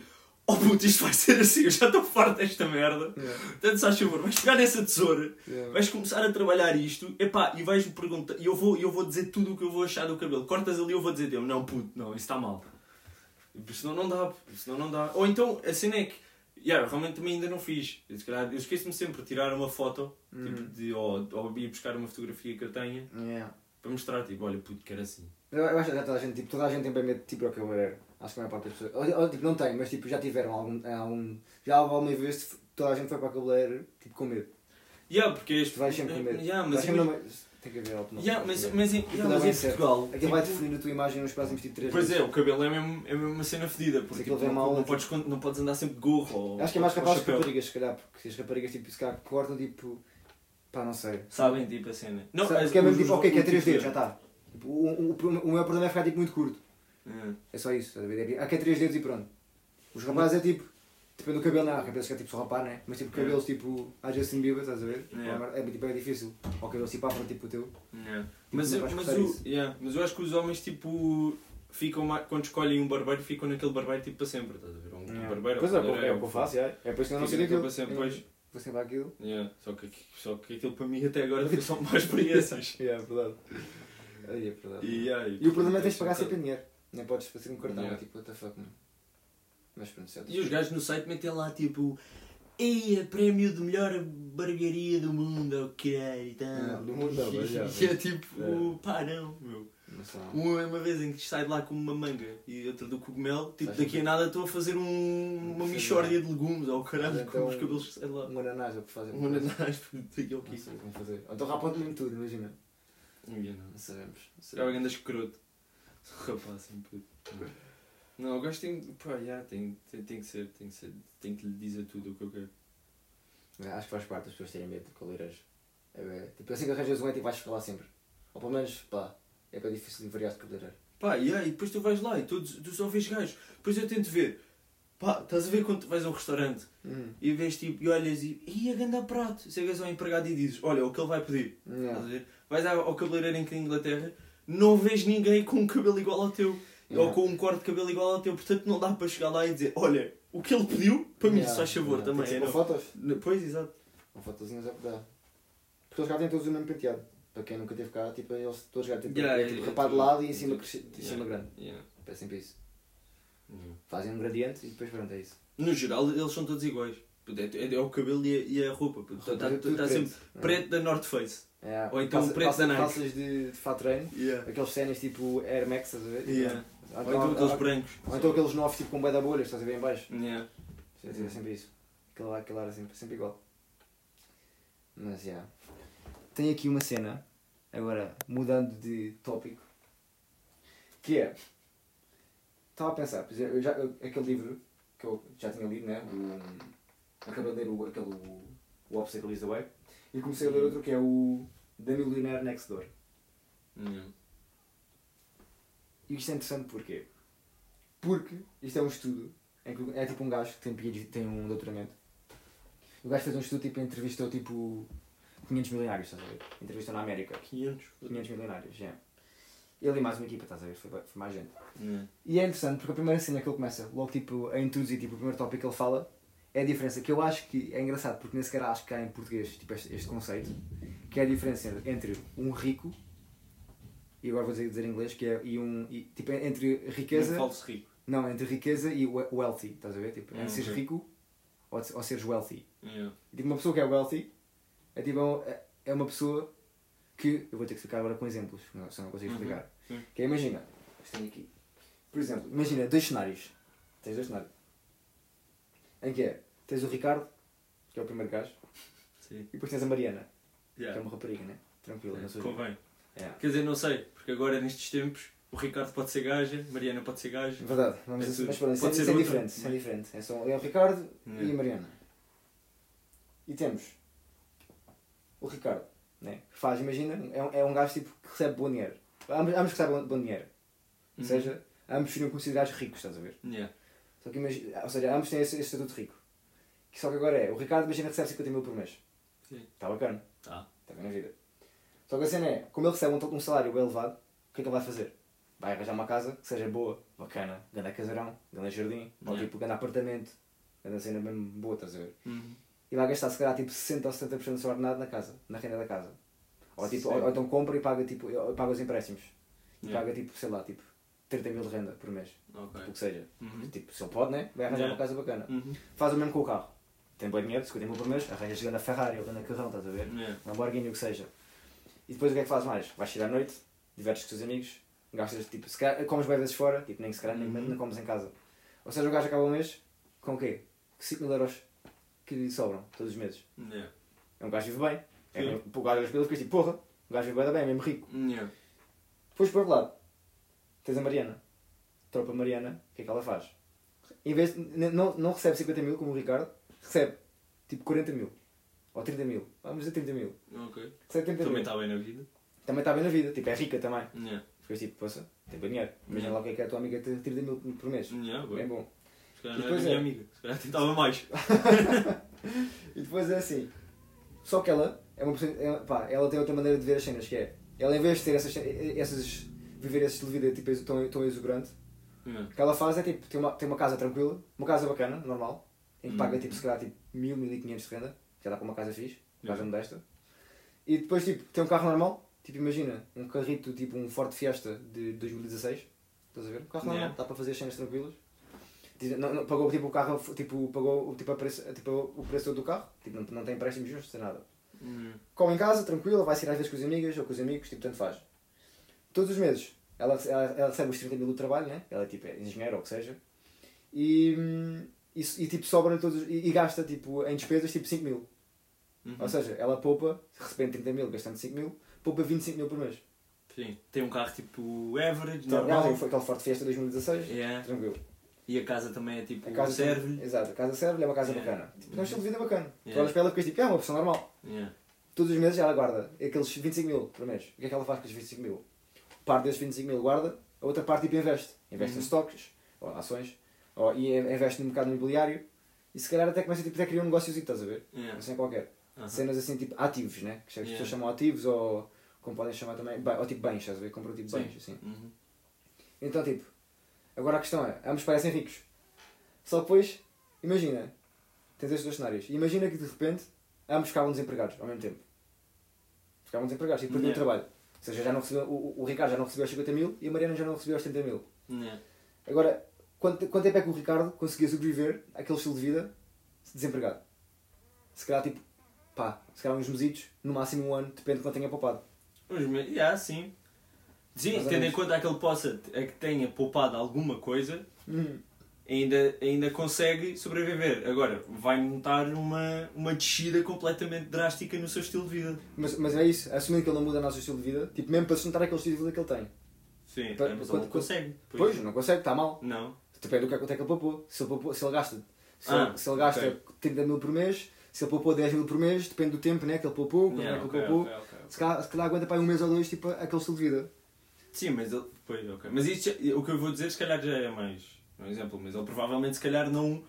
oh puto, isto vai ser assim, eu já estou farto desta merda. Yeah. Portanto, se faz favor, vais pegar nessa tesoura, Yeah. vais começar a trabalhar isto, epá, e vais-me perguntar, e eu vou, eu vou dizer tudo o que eu vou achar do cabelo. Cortas ali, eu vou dizer dele, não puto, não, isso está mal. Senão não dá, senão não dá. Ou então, a cena é que, yeah, realmente também ainda não fiz. Eu, se calhar, eu esqueço-me sempre de tirar uma foto, tipo, Uhum. de, ou, ou ir buscar uma fotografia que eu tenha, Yeah. para mostrar, tipo, olha puto, que era assim. Eu, eu acho que toda a gente, tipo, toda a gente tem bem medo de tipo ao cabeleireiro. Acho que a maior parte das pessoas. Ou, ou, tipo, não tem, mas tipo, já tiveram algum. algum já alguma vez toda a gente foi para o cabeleireiro tipo, com medo. Yeah, porque este... Tu vais sempre com medo. Yeah, mas, sempre Tem que haver opinião. yeah, mas, mas, em- yeah, é mas em. Portugal... Aquilo vai tipo, definir a tua imagem nos próximos tipo 3 Pois é, o cabelo é mesmo, é mesmo uma cena fedida, porque tipo, não, mal, não, tipo- podes, não podes andar sempre de gorro ou Acho que é mais capaz de chapéu. raparigas, se calhar, porque as raparigas tipo, se calhar cortam tipo. pá, não sei. Sabem, tipo, a cena. Não, Sabe, porque é mesmo tipo, ok, que é o 3 tipo dedos, já está. Tipo, o, o, o, o meu problema é ficar tipo muito curto. É. É só isso, estás a ver? É tipo, ah, que é 3 dedos e pronto. Os rapazes é tipo. Depende do cabelo, não. Há cabelos que é tipo só rapar, né? Mas tipo, É. cabelos tipo. a Justin Bieber, estás a ver? É. É, tipo, é difícil. Ou cabelos tipo afro, tipo o teu. Yeah. Mas, eu- vais mas, cortar o, isso. yeah, mas eu acho que os homens, tipo, ficam mais, quando escolhem um barbeiro, ficam naquele barbeiro, tipo, para sempre, estás a ver? Um Yeah. barbeiro, Pois é, cabeleireiro, é o que eu faço, é. É por isso que eu não sei daquilo. para sempre, pois. Vou sempre àquilo. Yeah. Só, que, só que aquilo para mim até agora foi só mais experiências. É, é verdade. Aí é verdade. e, yeah, E o problema é que tens de pagar sempre dinheiro. Nem podes fazer um cartão, Yeah. é tipo, what the fuck, mano. Mas pronto, certo. E os gajos no site metem lá tipo. Ei, prémio de melhor barbearia do mundo, ok, e tal. Ah, do mundo mas já, E é tipo, É. pá, não, meu. Uma, uma vez em que sai de lá com uma manga e outra do cogumelo, tipo, Sai daqui a nada estou a fazer um, uma Sei mixórdia de legumes, ou caralho, Mas com então- os cabelos que saem lá. Um ananás é o que fazem. Um ananás, daqui ao fazer. Ou então rapam-te mesmo tudo, imagina. Não. Não sabemos. Era alguém da escroto. Rapaz, assim, puto. Não, o gajo tem. Pá, já, tem, tem, tem que ser, tem que ser, tem que lhe dizer tudo o que eu quero. Acho que faz parte das pessoas terem medo de cabeleireiros. É, é, tipo, assim que arranjas um é tipo, vais ficar lá sempre. Ou pelo menos, pá, é bem difícil de variar de cabeleireiro. Pá, yeah, e depois tu vais lá e tu, tu só vês gajos. Depois eu tento ver. Pá, estás a ver quando tu vais a um restaurante e vês tipo, e olhas e. Ih, a ganda prato. Chegas ao empregado e dizes: Olha, o que ele vai pedir. Estás a Yeah. ver? Vais ao cabeleireiro em Inglaterra, não vês ninguém com um cabelo igual ao teu. Ou Yeah. com um corte de cabelo igual ao teu. Portanto, não dá para chegar lá e dizer: Olha, o que ele pediu, para mim, Yeah, se faz favor yeah. também. Tem é não. fotos. Pois, exato. Com fotozinhas é que dá. Porque eles cá têm todos o mesmo penteado. Para quem nunca teve cá, tipo, eles todos já têm Yeah, é, tipo, rapado de lado e em cima, cresci- em cima grande. Yeah. É sempre isso. Yeah. Fazem um gradiente e depois pronto, é isso. No geral, eles são todos iguais. É, é, é o cabelo e a, e a roupa. Está tá preto. sempre preto da North Face. É. Ou então Calça- preto da Nike. Calças de, de fato treino. Yeah. Aqueles ténis tipo Air Max, estás a ver? Yeah. Ou Ou então aqueles brancos. ou então aqueles novos tipo com bué da bolha, estás a ver em baixo. Yeah. É, é sempre isso. Aquele lá era sempre, sempre igual. Mas já. Tem aqui uma cena, agora mudando de tópico, que é. Estava a pensar, por exemplo, já, aquele livro que eu já tinha lido, né? O, acabei de ler o, aquele, o, o Obstacle is the Way, e comecei a ler outro que é o The Millionaire Next Door. Yeah. E isto é interessante porquê? Porque isto é um estudo, em que é tipo um gajo que tem, PhD, tem um doutoramento. O gajo fez um estudo tipo entrevistou tipo 500 milionários, estás a ver? Entrevistou na América. 500. 500 milionários, já. Ele e mais uma equipa, estás a ver? Foi, foi mais gente. Yeah. E é interessante porque a primeira cena que ele começa, logo tipo a introduzir, tipo, o primeiro tópico que ele fala, é a diferença que eu acho que é engraçado porque nem sequer acho que há em português tipo, este, este conceito, que é a diferença entre um rico, e agora vou dizer, dizer em inglês, que é e um, e, tipo, entre riqueza. Um falso rico. Não, entre riqueza e we- wealthy, estás a ver? Tipo, entre Hum, seres rico ou, ou seres wealthy. Yeah. E, tipo, uma pessoa que é wealthy é, tipo, é- é uma pessoa que. Eu vou ter que explicar agora com exemplos, não, senão não consigo Uhum, explicar. sim. Que é, imagina, isto aqui. Por exemplo, imagina dois cenários. Tens dois cenários. Em que é? Tens o Ricardo, que é o primeiro gajo, Sim. e depois tens a Mariana, que é Yeah. uma rapariga, né? Tranquila, É, não sou Convém. É. Quer dizer, não sei, porque agora nestes tempos o Ricardo pode ser gaja, Mariana pode ser gaja. Verdade, É assim, tudo. mas pronto, Pode isso é, ser isso é diferente, isso é né? diferente. É, só, é o Ricardo É. e a Mariana. E temos o Ricardo, né? que faz, imagina, é um, é um gajo tipo, que recebe bom dinheiro. Ambos, ambos recebem bom, bom dinheiro. Ou Uhum. seja, ambos seriam considerados ricos, estás a ver? Yeah. Só que imagina, ou seja, ambos têm esse, esse estatuto rico. Que só que agora é, o Ricardo imagina recebe 50 mil por mês. Sim. Está bacana, Tá. está bem na vida. Só que a cena é, como ele recebe um, um salário bem elevado, o que é que ele vai fazer? Vai arranjar uma casa que seja boa, bacana, grande casarão, grande jardim, ou Yeah. tipo grande apartamento, grande cena mesmo boa, estás a ver? Uhum. E vai gastar se calhar tipo 60 ou 70% do seu ordenado na casa, na renda da casa. Ou, tipo, ou, ou então compra e paga, tipo, paga os empréstimos. E Yeah. paga tipo, sei lá, tipo 30 mil de renda por mês, Ok. o que seja. Uhum. Tipo, se ele pode, né? Vai arranjar Yeah. uma casa bacana. Uhum. Faz o mesmo com o carro. Tem bom dinheiro, 50 mil por mês, arranjas grande Ferrari ou grande carrão, estás a ver? Yeah. Lamborghini, o que seja. E depois o que é que faz mais? Vais sair à noite, divertes com os teus amigos, gastas tipo, se calhar, comes bem vezes fora, tipo, nem se calhar nem, Uhum. nem comes em casa. Ou seja, o gajo acaba o mês com o quê? 5 mil euros que lhe sobram todos os meses. Yeah. É um gajo que vive bem. É, o gajo olha e fica tipo, porra, o gajo vive bem, é mesmo rico. Yeah. Depois, por outro lado, tens a Mariana. Tropa Mariana, o que é que ela faz? Em vez não, não recebe 50 mil como o Ricardo, recebe tipo 40 mil. Ou 30 mil. Vamos dizer 30 mil. Ok. Recebe 30 Também está bem na vida. Também está bem na vida, tipo, é rica também. Yeah. Ficas tipo, poça, tem bem dinheiro. Imagina lá o que é que é a tua amiga ter 30 mil por mês. Yeah, Bem bom. Se calhar não era depois minha é. amiga. Se calhar tentava mais. E depois é assim. Só que ela é uma pessoa, é, pá, ela tem outra maneira de ver as cenas, que é, ela em vez de ter essas, essas viver esse estilo de vida tipo, tão, tão exuberante, Yeah. O que ela faz é tipo, tem uma, tem uma casa tranquila, uma casa bacana, normal, em que paga Hum. tipo, se calhar tipo, 1000, 1500 de renda, já dá para uma casa fixe, casa Yeah. modesta. E depois tipo, tem um carro normal, tipo imagina, um carrito tipo um Ford Fiesta de 2016, estás a ver? Um carro normal, Yeah. dá para fazer as cenas tranquilas. Não, não, pagou tipo o carro, tipo, pagou tipo, a preço, tipo, o preço do carro, tipo, não, não tem empréstimos justos, nada. Hum. Come em casa, tranquila, vai sair às vezes com as amigas ou com os amigos, tipo, tanto faz. Todos os meses ela, ela, ela recebe os 30 mil do trabalho, né? Ela tipo, é engenheira ou o que seja. E, e, e, tipo, sobra todos, e, e gasta tipo, em despesas tipo 5 mil. Uhum. Ou seja, ela poupa, recebendo 30 mil, gastando 5 mil, poupa 25 mil por mês. Sim. Tem um carro tipo average, Então, ela normal. tem foi aquele Ford Fiesta 2016, Yeah. tranquilo. E a casa também é tipo A casa serve. Exato, a casa serve, é uma casa Yeah. bacana. Tipo, é um estilo de vida bacana. Tu Yeah. olhas para ela e ficas tipo, é uma pessoa normal. Yeah. Todos os meses ela guarda aqueles 25 mil por mês. O que é que ela faz com os 25 mil? Parte desses 25 mil guarda, a outra parte tipo investe. Investe em Uhum. estoques, ou ações, ou, e investe no mercado imobiliário e se calhar até começa tipo, até a criar um negócio, estás a ver? Yeah. Assim qualquer. Aham. Cenas assim tipo ativos, né? Que as Yeah. pessoas chamam ativos ou como podem chamar também, ou tipo bens, estás a ver? Compram tipo Sim. bens, assim. Uhum. Então tipo, agora a questão é, ambos parecem ricos. Só depois, imagina, tens estes dois cenários. Imagina que de repente ambos ficavam desempregados ao mesmo tempo. Ficavam desempregados e perdiam o Yeah. trabalho. Ou seja, já não recebeu, o, o Ricardo já não recebeu os 50 mil e a Mariana já não recebeu os 30 mil. Yeah. Agora, quanto, quanto tempo é que o Ricardo conseguia sobreviver àquele estilo de vida desempregado? Se calhar tipo, pá, se calhar uns mesitos, no máximo um ano, depende de quanto tenha poupado. Mas, me- yeah, sim. Sim, tendo em conta que ele possa, é que tenha poupado alguma coisa, Hum. Ainda, ainda consegue sobreviver. Agora, vai notar uma, uma descida completamente drástica no seu estilo de vida. Mas, mas é isso, assumindo que ele não muda o nosso estilo de vida, tipo, mesmo para sustentar aquele estilo de vida que ele tem. Sim, Pa- é, mas ele quanto- não consegue. Pois, não consegue, está mal. Não. Depende do que, quanto é que ele poupou. Se ele, poupou, se ele gasta, se, Ah, ele, se ele gasta ok. 30 mil por mês, se ele poupou 10 mil por mês, depende do tempo né, que ele poupou, quando Yeah, é que ok, ele poupou. ok, ok, ok. Se, calhar, se calhar aguenta para um mês ou dois, tipo, aquele estilo de vida. Sim, mas ele. Pois, ok. Mas isto, o que eu vou dizer, se calhar já é mais um exemplo, mas ele provavelmente, se calhar, não,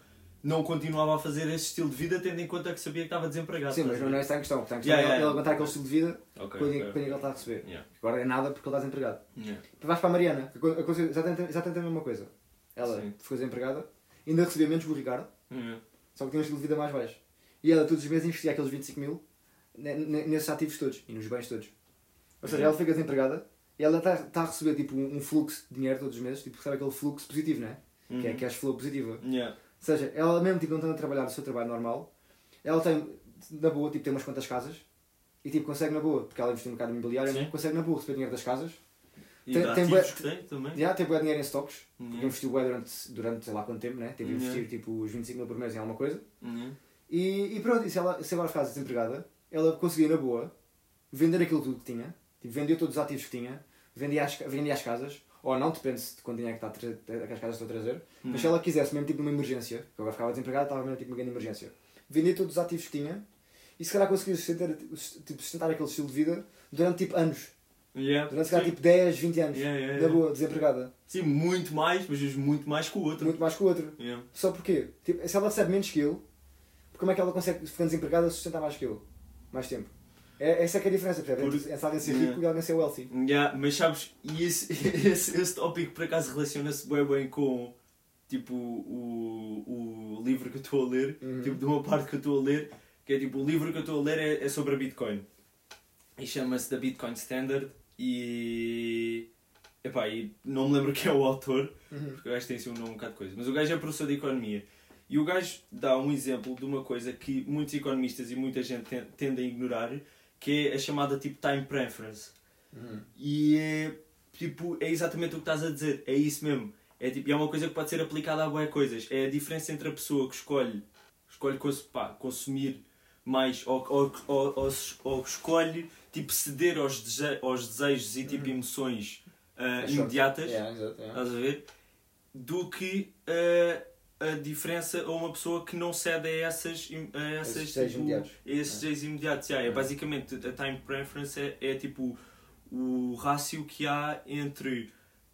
não continuava a fazer esse estilo de vida, tendo em conta que sabia que estava desempregado. Sim, mas não é essa a questão. Está a questão Yeah, é ele yeah. aguentar aquele estilo de vida Ok, com o dinheiro ok, com o dinheiro que ele está a receber. Yeah. Agora é nada porque ele está desempregado. Yeah. Tu vais para a Mariana, aconteceu exatamente, exatamente a mesma coisa. Ela Sim. ficou desempregada, ainda recebia menos que o Ricardo, Yeah. só que tinha um estilo de vida mais baixo. E ela todos os meses investia aqueles 25 mil ne- ne- nesses ativos todos e nos bens todos. Ou seja, ela fica desempregada e ela está está a receber tipo, um um fluxo de dinheiro todos os meses, tipo, recebe aquele fluxo positivo, não é? Que é Uhum. cash flow positiva. Yeah. Ou seja, ela mesmo tipo, não estando a trabalhar no seu trabalho normal, ela tem, na boa, tipo, tem umas quantas casas e tipo, consegue na boa, porque ela investiu no mercado imobiliário, Sim. consegue na boa receber dinheiro das casas. E Tem- de tem bué- que tem também. Já teve bué dinheiro em stocks, porque Yeah. investiu bué durante, durante sei lá quanto tempo, né? Teve a investir Yeah. tipo os 25 mil por mês em alguma coisa. Yeah. E, e pronto, e se, ela, se agora ficasse desempregada, ela conseguia na boa vender aquilo tudo que tinha, tipo, vendia todos os ativos que tinha, vendia as, vendia as casas, ou não, depende de quanto dinheiro é que, está a trazer, que as casas estão a trazer, mas se ela quisesse, mesmo tipo numa emergência, que agora ficava desempregada, estava mesmo tipo uma grande emergência, vendia todos os ativos que tinha e se calhar conseguia sustentar, tipo, sustentar aquele estilo de vida durante tipo anos, Yeah. durante se calhar tipo 10, 20 anos, Yeah, yeah, na yeah. boa, desempregada, Sim, muito mais, mas muito mais que o outro. muito mais que o outro. Yeah. Só porque, tipo, se ela recebe menos que ele, como é que ela consegue, ficando desempregada, sustentar mais que ele? Mais tempo. É, essa é que é a diferença, percebe? Por- Entre entre alguém ser rico e alguém ser wealthy. Yeah, mas sabes, e esse, esse, esse tópico por acaso relaciona-se bem bem com tipo o, o livro que eu estou a ler, Uhum. tipo de uma parte que eu estou a ler, que é tipo o livro que eu estou a ler é, é sobre a Bitcoin. E chama-se The Bitcoin Standard e. Epá, e não me lembro quem é o autor, Uhum. porque o gajo tem assim um nome um bocado de coisa. Mas o gajo é professor de economia. E o gajo dá um exemplo de uma coisa que muitos economistas e muita gente ten- tende a ignorar, que é a chamada tipo time preference. Uhum. E é, tipo, é exatamente o que estás a dizer. É isso mesmo. É, tipo, é uma coisa que pode ser aplicada a boas coisas. É a diferença entre a pessoa que escolhe, escolhe pá, consumir mais ou, ou, ou, ou, escolhe tipo, ceder aos, dese- aos desejos e tipo, emoções ah, É short. imediatas. Yeah, exato, yeah. Estás a ver? Do que ah, a diferença a uma pessoa que não cede a essas, a essas Esses tipo, imediatos. a esses desejos imediatos. Yeah, é É. basicamente a time preference é, é tipo o rácio que há entre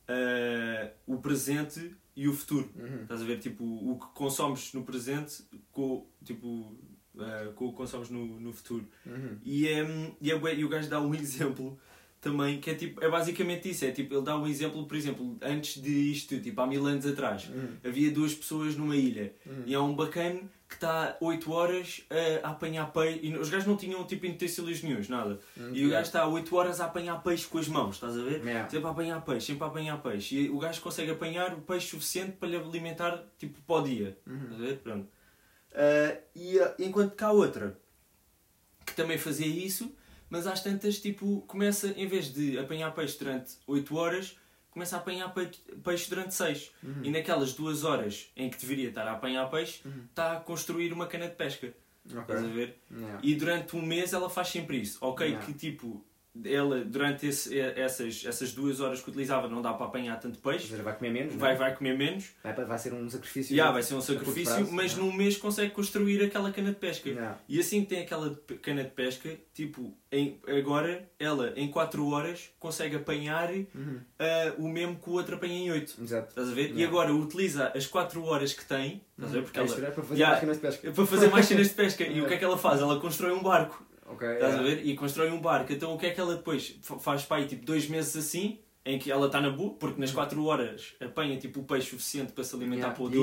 ah, o presente e o futuro. Uhum. Estás a ver? Tipo, o que consomes no presente com, tipo, ah, com o que consomes no, no futuro. Uhum. E, é, e, é, e o gajo dá um exemplo também que é tipo, é basicamente isso, é tipo, ele dá um exemplo, por exemplo, antes de isto, tipo, há mil anos atrás, Uhum. havia duas pessoas numa ilha Uhum. e há um bacana que está 8 horas a, a apanhar peixe e os gajos não tinham tipo utensílios nenhums, nada. Uhum. E o gajo está 8 horas a apanhar peixe com as mãos, estás a ver? Yeah. Sempre a apanhar peixe, sempre a apanhar peixe. E o gajo consegue apanhar o peixe suficiente para lhe alimentar tipo para o dia. Uhum. Estás a ver? Pronto. Ah, e ah, enquanto que há outra que também fazia isso, mas às tantas, tipo, começa, em vez de apanhar peixe durante 8 horas, começa a apanhar pe- peixe durante 6. Uhum. E naquelas duas horas em que deveria estar a apanhar peixe, Uhum. está a construir uma cana de pesca. Ok. Estás a ver? Yeah. E durante um mês ela faz sempre isso. Ok, Yeah. que tipo, ela durante esse- essas, essas duas horas que utilizava não dá para apanhar tanto peixe, seja, vai comer menos, vai, vai comer menos, vai, vai ser um sacrifício. yeah, vai ser um sacrifício, prazo, mas yeah. num mês consegue construir aquela cana de pesca. Yeah. E assim que tem aquela cana de pesca, tipo, em, agora ela em 4 horas consegue apanhar Uhum. ah, o mesmo que o outro apanha em 8. Exato. Estás a ver? E agora utiliza as 4 horas que tem, estás a ver? Porque ela, para fazer Yeah. máquinas de pesca. para fazer mais cenas de pesca. E o que é que ela faz? Ela constrói um barco. Ok. Estás a ver? E constrói um barco. Então o que é que ela depois fa- faz para aí, tipo dois meses assim, em que ela está na boa, porque nas 4 horas apanha tipo o peixe suficiente para se alimentar Yeah. para o dia,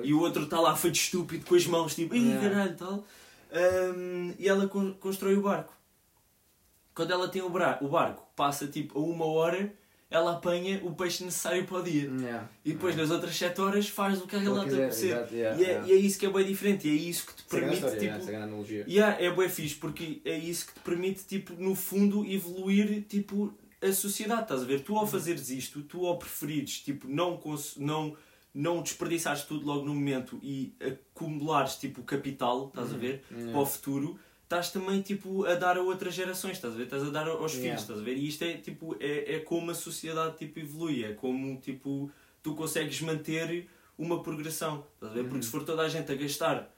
o e o outro está lá feito estúpido com as mãos, tipo, ih Yeah. caralho, tal. Ahm, e ela con- constrói o barco. Quando ela tem o, o barco, passa tipo a uma hora, ela apanha o peixe necessário para o dia. Yeah. E depois nas outras 7 horas faz o que ela tem a acontecer. yeah, E é, yeah. e é isso que é bem diferente, e é isso que te é permite história, tipo, yeah, é analogia. Yeah, é bué fixe, porque é isso que te permite, tipo, no fundo, evoluir, tipo, a sociedade, estás a ver? Tu ao fazeres isto, tu ao preferires, tipo, não, não, não desperdiçares tudo logo no momento e acumulares, tipo, capital, estás a ver? Yeah. Para o futuro, estás também, tipo, a dar a outras gerações, estás a ver? Estás a dar aos Yeah. filhos, estás a ver? E isto é, tipo, é, é como a sociedade, tipo, evolui, é como, tipo, tu consegues manter uma progressão, estás a ver? Porque Uhum. se for toda a gente a gastar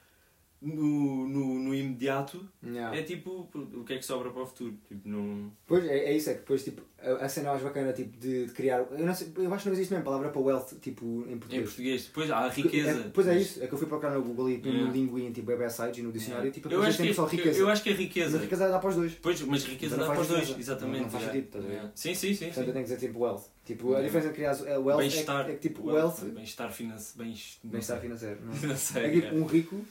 no, no, no, im- imediato, Yeah. é tipo, o que é que sobra para o futuro? Tipo, não... Pois, é, é isso, é que depois, tipo, a, a cena mais bacana, tipo, de, de criar... Eu, não sei, eu acho que não existe mesmo palavra para wealth, tipo, em Em português. português. Depois há a Porque riqueza. É, pois é isso, é que eu fui procurar no Google e no. Linguin, tipo, Web Sites e no dicionário, Yeah. tipo, eu, acho que, só eu, riqueza. eu acho que é riqueza. Mas a riqueza dá para os dois. Pois, mas riqueza Então dá não para os faz dois, exatamente. Não faz yeah. sentido, estás a ver? Yeah. Sim, sim, sim. Portanto, eu sim. tenho que dizer, tipo, wealth. Tipo, a diferença entre criar é wealth é, Bem-estar. que- é que, tipo, Wealth, wealth, Bem-estar financeiro. Bem, bem-estar financeiro, não é? Não. É tipo, um rico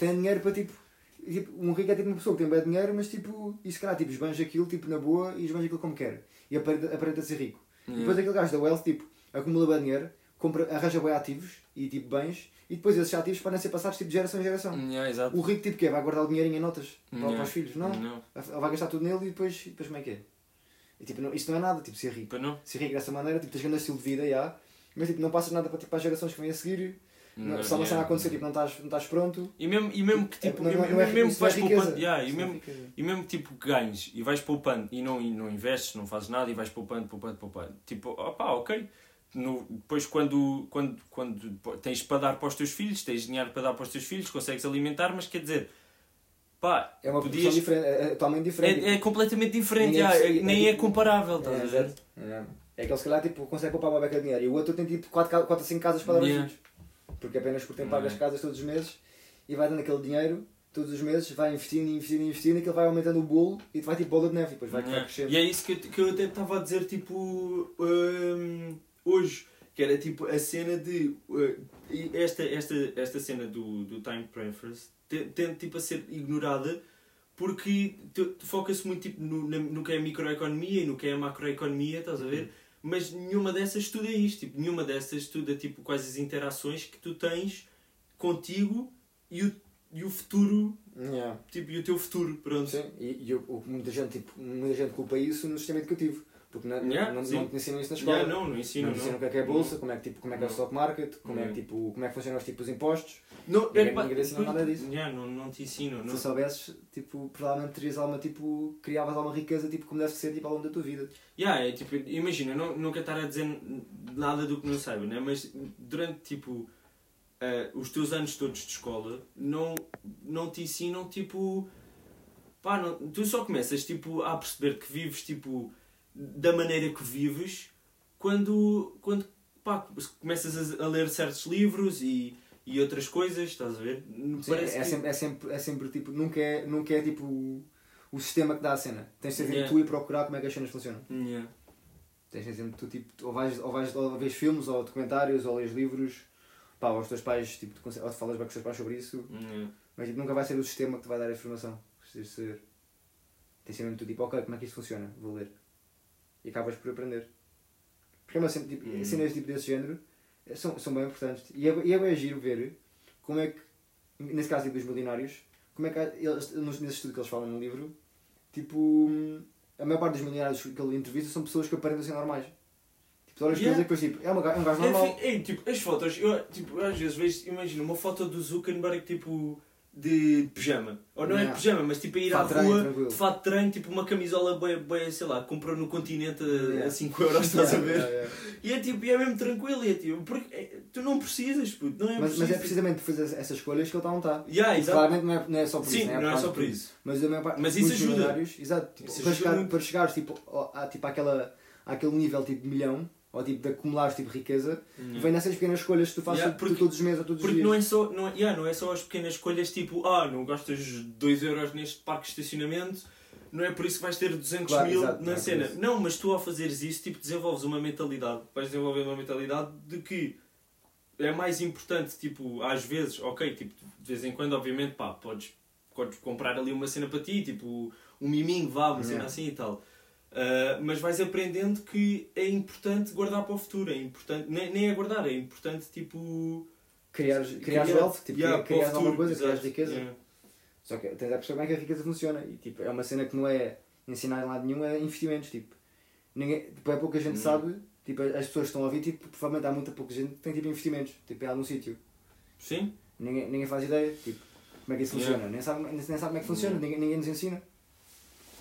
tem dinheiro para, tipo, tipo, um rico é tipo uma pessoa que tem bem dinheiro, mas, tipo, e se calhar, tipo, esbanja aquilo, tipo, na boa e esbanja aquilo como quer. E aparenta, aparenta ser rico. E depois Yeah. aquele gajo da wealth, tipo, acumula bem dinheiro, compra, arranja bem ativos e, tipo, bens, e depois esses ativos podem ser passados, tipo, de geração em geração. Yeah. O rico, tipo, que Vai guardar o dinheirinho em notas para, Yeah. para os filhos? Não. Não. Vai gastar tudo nele e depois, depois como é que é? E, tipo, não, isso não é nada, tipo, ser rico. Ser rico dessa maneira, tipo, tens grande estilo de vida, já, mas, tipo, não passas nada para, tipo, para as gerações que vêm a seguir. Não, há uma cena acontecer, tipo, não estás, não estás pronto. E mesmo, e mesmo que tipo, e não, não é, mesmo que não é vais riqueza. poupando, yeah, e é mesmo, riqueza. e mesmo tipo que ganhes e vais poupando e não, e não investes, não fazes nada e vais poupando, poupando, poupando. Tipo, opá, ok. No, depois quando, quando, quando tens para dar para os teus filhos, tens dinheiro para dar para os teus filhos, consegues alimentar, mas quer dizer, pá, É uma podias- diferente, é, é totalmente diferente. é, é completamente diferente, yeah, precisa- é- nem é tipo- comparável, É, estás a ver? É. É que ele se calhar tipo, consegue poupar uma beca de dinheiro e o outro tem tipo 4 a 5 casas para dar aos Yeah. filhos. Porque apenas por tempo paga as Yeah. casas todos os meses e vai dando aquele dinheiro todos os meses, vai investindo, investindo, investindo e aquilo vai aumentando o bolo e vai tipo bola de neve e depois vai, vai Yeah. crescendo. E é isso que eu, que eu até estava a dizer, tipo, hum, hoje, que era tipo a cena de. uh, esta, esta, esta cena do, do Time Preference te- tende tipo a ser ignorada porque foca-se muito tipo, no, no que é a microeconomia e no que é a macroeconomia, estás a ver? Mas nenhuma dessas estuda isto, tipo, nenhuma dessas estuda tipo, quais as interações que tu tens contigo e o, e o futuro, Yeah. tipo, e o teu futuro, pronto. Sim, e, e o, o muita gente, tipo, muita gente culpa isso no sistema educativo. Porque não, Yeah, não, não te ensinam isso na escola. Yeah, não, não ensino. não te ensinam o que é que é a bolsa, como é que, tipo, como é que é o stock market, como é que, tipo, como é que funcionam os tipos de impostos. Não, Ninguém- é ninguém nada disso. Yeah, não, não te ensino. Não. Se soubesses, tipo, provavelmente terias alguma, tipo, criavas alguma riqueza, tipo, como deve ser, tipo, ao longo da tua vida. Yeah, é, tipo, imagina, não, não quero estar a dizer nada do que não saiba, né? mas durante tipo, eh, os teus anos todos de escola não, não te ensinam tipo. Pá, não, tu só começas tipo, a perceber que vives tipo, da maneira que vives quando, quando pá, começas a, ler certos livros e, e outras coisas, estás a ver? Sim, é, que- sempre, é, sempre, é sempre, tipo, nunca é, nunca é, tipo, o, o sistema que dá a cena. Tens de ser Yeah. tu e procurar como é que as cenas funcionam. Yeah. Tens de ser tu, tipo, ou vais, ou vais, ou vês filmes, ou documentários, ou lês livros, pá, ou os teus pais, tipo, tu conse- ou te falas bem com os teus pais sobre isso, Yeah. mas tipo, nunca vai ser o sistema que te vai dar a informação. Precisas de saber. Tens de ser mesmo tu, tipo, ok, como é que isto funciona? Vou ler. E acabas por aprender. Porque é uma cena, tipo, Hum. cenas tipo, desse género eh, são, são bem importantes. E é, e é bem giro ver como é que, nesse caso tipo, dos milionários, como é que eles, nesse estudo que eles falam no livro, tipo, hum, a maior parte dos milionários que ele entrevista são pessoas que aparentam ser normais. Tipo, olhas Yeah. depois, tipo, é, uma, é um gajo normal. Enfim, ei, tipo, as fotos, eu tipo, às vezes vejo, imagina, uma foto do Zuckerberg tipo de pijama. Ou não é Yeah. de pijama, mas tipo a ir Fato à treino, rua tranquilo. de fato de treino, tipo uma camisola bem, bem, sei lá, comprou no continente a, Yeah. a 5 euros, estás a ver? Yeah, yeah. E é tipo, e é mesmo tranquilo, e é tipo, porque é, tu não precisas, puto, não é Mas, preciso. mas é precisamente por fazer essas escolhas que ele está onde está. Yeah, Tipo, exato. Claramente não é, não é só por isso. Sim, né? não é só por isso. Mas, a parte, Mas isso ajuda. Exato. Tipo, Isso para, ajuda chegar, muito. para chegares tipo, a, tipo, àquela, àquele nível tipo de milhão, ou tipo de acumulares tipo, riqueza, Yeah. vem nessas pequenas escolhas que tu fazes Yeah, porque- todos os meses ou todos os Porque dias. não é, só, não, é, yeah, não é só as pequenas escolhas tipo, ah, não gastas 2 euros neste parque de estacionamento, não é por isso que vais ter 200 Claro, mil exato, não na por cena. Não, mas tu ao fazeres isso, tipo, desenvolves uma mentalidade, vais desenvolver uma mentalidade de que é mais importante, tipo, às vezes, ok, tipo, de vez em quando, obviamente, pá, podes, podes comprar ali uma cena para ti, tipo, um miminho, vá, uma cena Yeah. assim e tal. Uh, mas vais aprendendo que é importante guardar para o futuro, é importante, nem, nem é guardar, é importante tipo criares criar- wealth, tipo, yeah, o alguma coisa, exato, riqueza. yeah. Só que tens a perceber como é que a riqueza funciona. E tipo, é uma cena que não é ensinada em lado nenhum, é investimentos. Tipo, ninguém, tipo, é pouca gente Hum. sabe, tipo, as pessoas que estão a ouvir, tipo, provavelmente há muita pouca gente que tem tipo investimentos, tipo, em algum sítio. Sim? Ninguém, ninguém faz ideia, tipo, como é que isso Yeah. funciona. Nem, sabe, nem, nem sabe como é que funciona, Yeah. ninguém, ninguém nos ensina.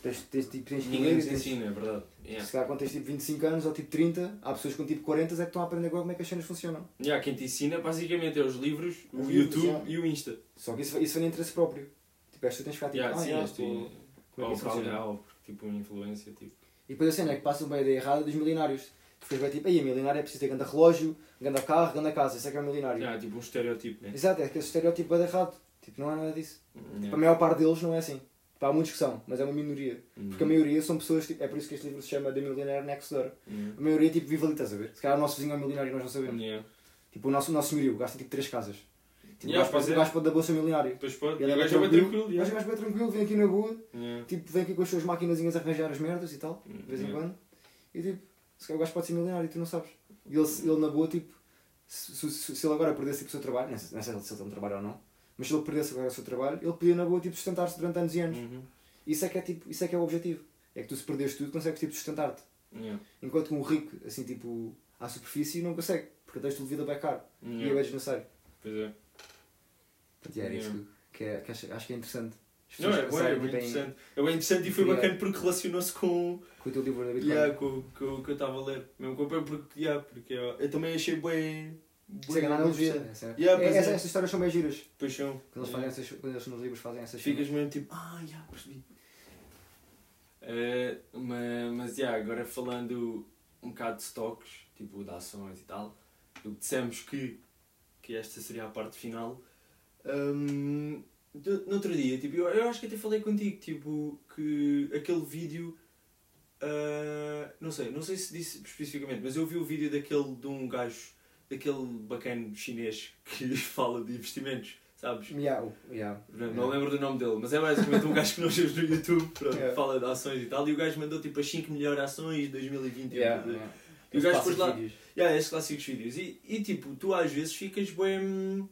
Tens, tens, tipo, tens Ninguém nos tens- ensina, é verdade. Yeah. Se calhar quando tens tipo 25 anos ou tipo 30, há pessoas com tipo 40 é que estão a aprender agora como é que as cenas funcionam. Yeah, quem te ensina basicamente é os livros, o Os YouTube e o Insta. Só que isso, isso vem de interesse próprio. Tipo, és tu tens que ficar tipo, Yeah, ah, sim, este- pô, como é que isso funciona? ou tipo, uma influência, tipo. E depois a cena é que passa uma ideia errada dos milionários. Ficas bem tipo, aí, milionário é preciso ter grande relógio, grande carro, grande casa, isso é que é um milionário. Yeah, tipo um estereotipo, né? Exato, é que esse estereótipo é errado. Tipo, não é nada disso. Yeah. A maior parte deles não é assim. Tipo, há muitos que são, mas é uma minoria. Uhum. Porque a maioria são pessoas, tipo, é por isso que este livro se chama The Millionaire Next Door. Uhum. A maioria, tipo, vive ali, estás a ver? Se calhar o nosso vizinho é um milionário e nós não sabemos. Yeah. Tipo, o nosso, o nosso senhorio gasta tipo três casas. Tipo, Yeah, o gajo pois pode- é. o gajo pode dar bolsa milionário. Depois pode. Ele o é gajo é bem tranquilo, o gajo é bem tranquilo, vem aqui na boa, Yeah. tipo, vem aqui com as suas maquinazinhas a arranjar as merdas e tal, de vez em quando. E tipo, se calhar o gajo pode ser milionário e tu não sabes. E ele, ele na boa, tipo, se, se, se- se ele agora perdesse tipo, o seu trabalho, não sei, não sei se ele tem um trabalho ou não, mas se ele perdesse agora o seu trabalho, ele podia na boa tipo, sustentar-se durante anos e anos. Uhum. Isso é que é, tipo, isso é, que é o objetivo. É que tu se perderes tudo, consegues tipo, sustentar-te. Yeah. Enquanto que um rico, assim, tipo, à superfície, não consegue, porque tens de vida bem caro. E é Yeah. desnecessário. Pois é. Portanto, é isso Yeah. que, que, é, que acho, acho que é interessante. Não, é bem, é bem tipo, em- interessante. É bem interessante e foi bacana porque relacionou-se com, Com o teu livro da Bitcoin. yeah, com, com o que eu estava a ler. Mesmo com, porque, yeah, porque eu, eu também achei bem. É grande analogia. interessante. Essa, Yeah, é, é. essas histórias são bem giras. Pois são. Quando eles, Yeah. fazem essas, quando eles nos livros fazem essas Ficas mesmo tipo, ah, já percebi. Eh, mas, mas yeah, agora falando um bocado de stocks, tipo de ações e tal, do que dissemos que, que esta seria a parte final. hum, do- no outro dia, tipo, eu, eu acho que até falei contigo, tipo, que aquele vídeo. ah, não sei, não sei se disse especificamente, mas eu vi o vídeo daquele de um gajo, daquele bacana chinês que fala de investimentos, sabes? Yeah, o- yeah. Pronto, Não lembro do nome dele, mas é basicamente um gajo que nós vemos no YouTube, pronto, Yeah. fala de ações e tal, e o gajo mandou tipo as 5 melhores ações de 2020. Yeah, de- yeah. E o gajo depois lá. vídeos. Yeah, esses clássicos vídeos. E, e tipo, tu às vezes ficas bem.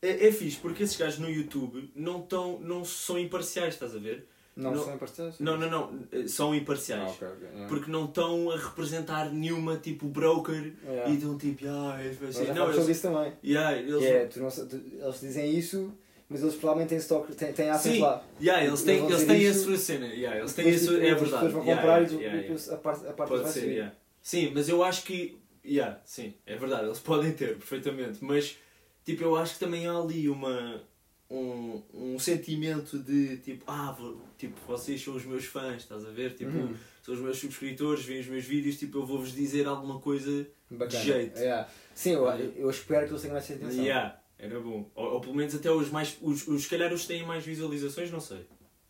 É, é fixe, porque esses gajos no YouTube não, tão, não são imparciais, estás a ver? Não, Não- são imparciais? Não, não, não, são imparciais. Ah, ok, ok. yeah. Porque não estão a representar nenhuma tipo broker Yeah. e estão tipo, ah, é, vai já Não, eles, isso também. yeah, eles, Que é, tu não tu- eles dizem isso, mas eles provavelmente têm stock, têm, têm ações Sim, lá. yeah, eles têm, Eles eles têm a isso, sua cena. Yeah, eles têm a tipo, é as verdade. pessoas vão Yeah, comprar yeah, e yeah, yeah. a parte, a parte Pode vai ser, subir. yeah. Sim, mas eu acho que. Yeah, sim, é verdade, eles podem ter, perfeitamente. Mas, tipo, eu acho que também há ali uma. Um, um sentimento de tipo, ah, vou- tipo, vocês são os meus fãs, estás a ver? Tipo, Uhum. são os meus subscritores, veem os meus vídeos, tipo, eu vou-vos dizer alguma coisa. Bacana. jeito. Yeah. Sim, eu, eu espero que eles tenham essa intenção. Yeah, era bom. Ou, ou pelo menos até os mais. Os, os, se calhar os têm mais visualizações, não sei.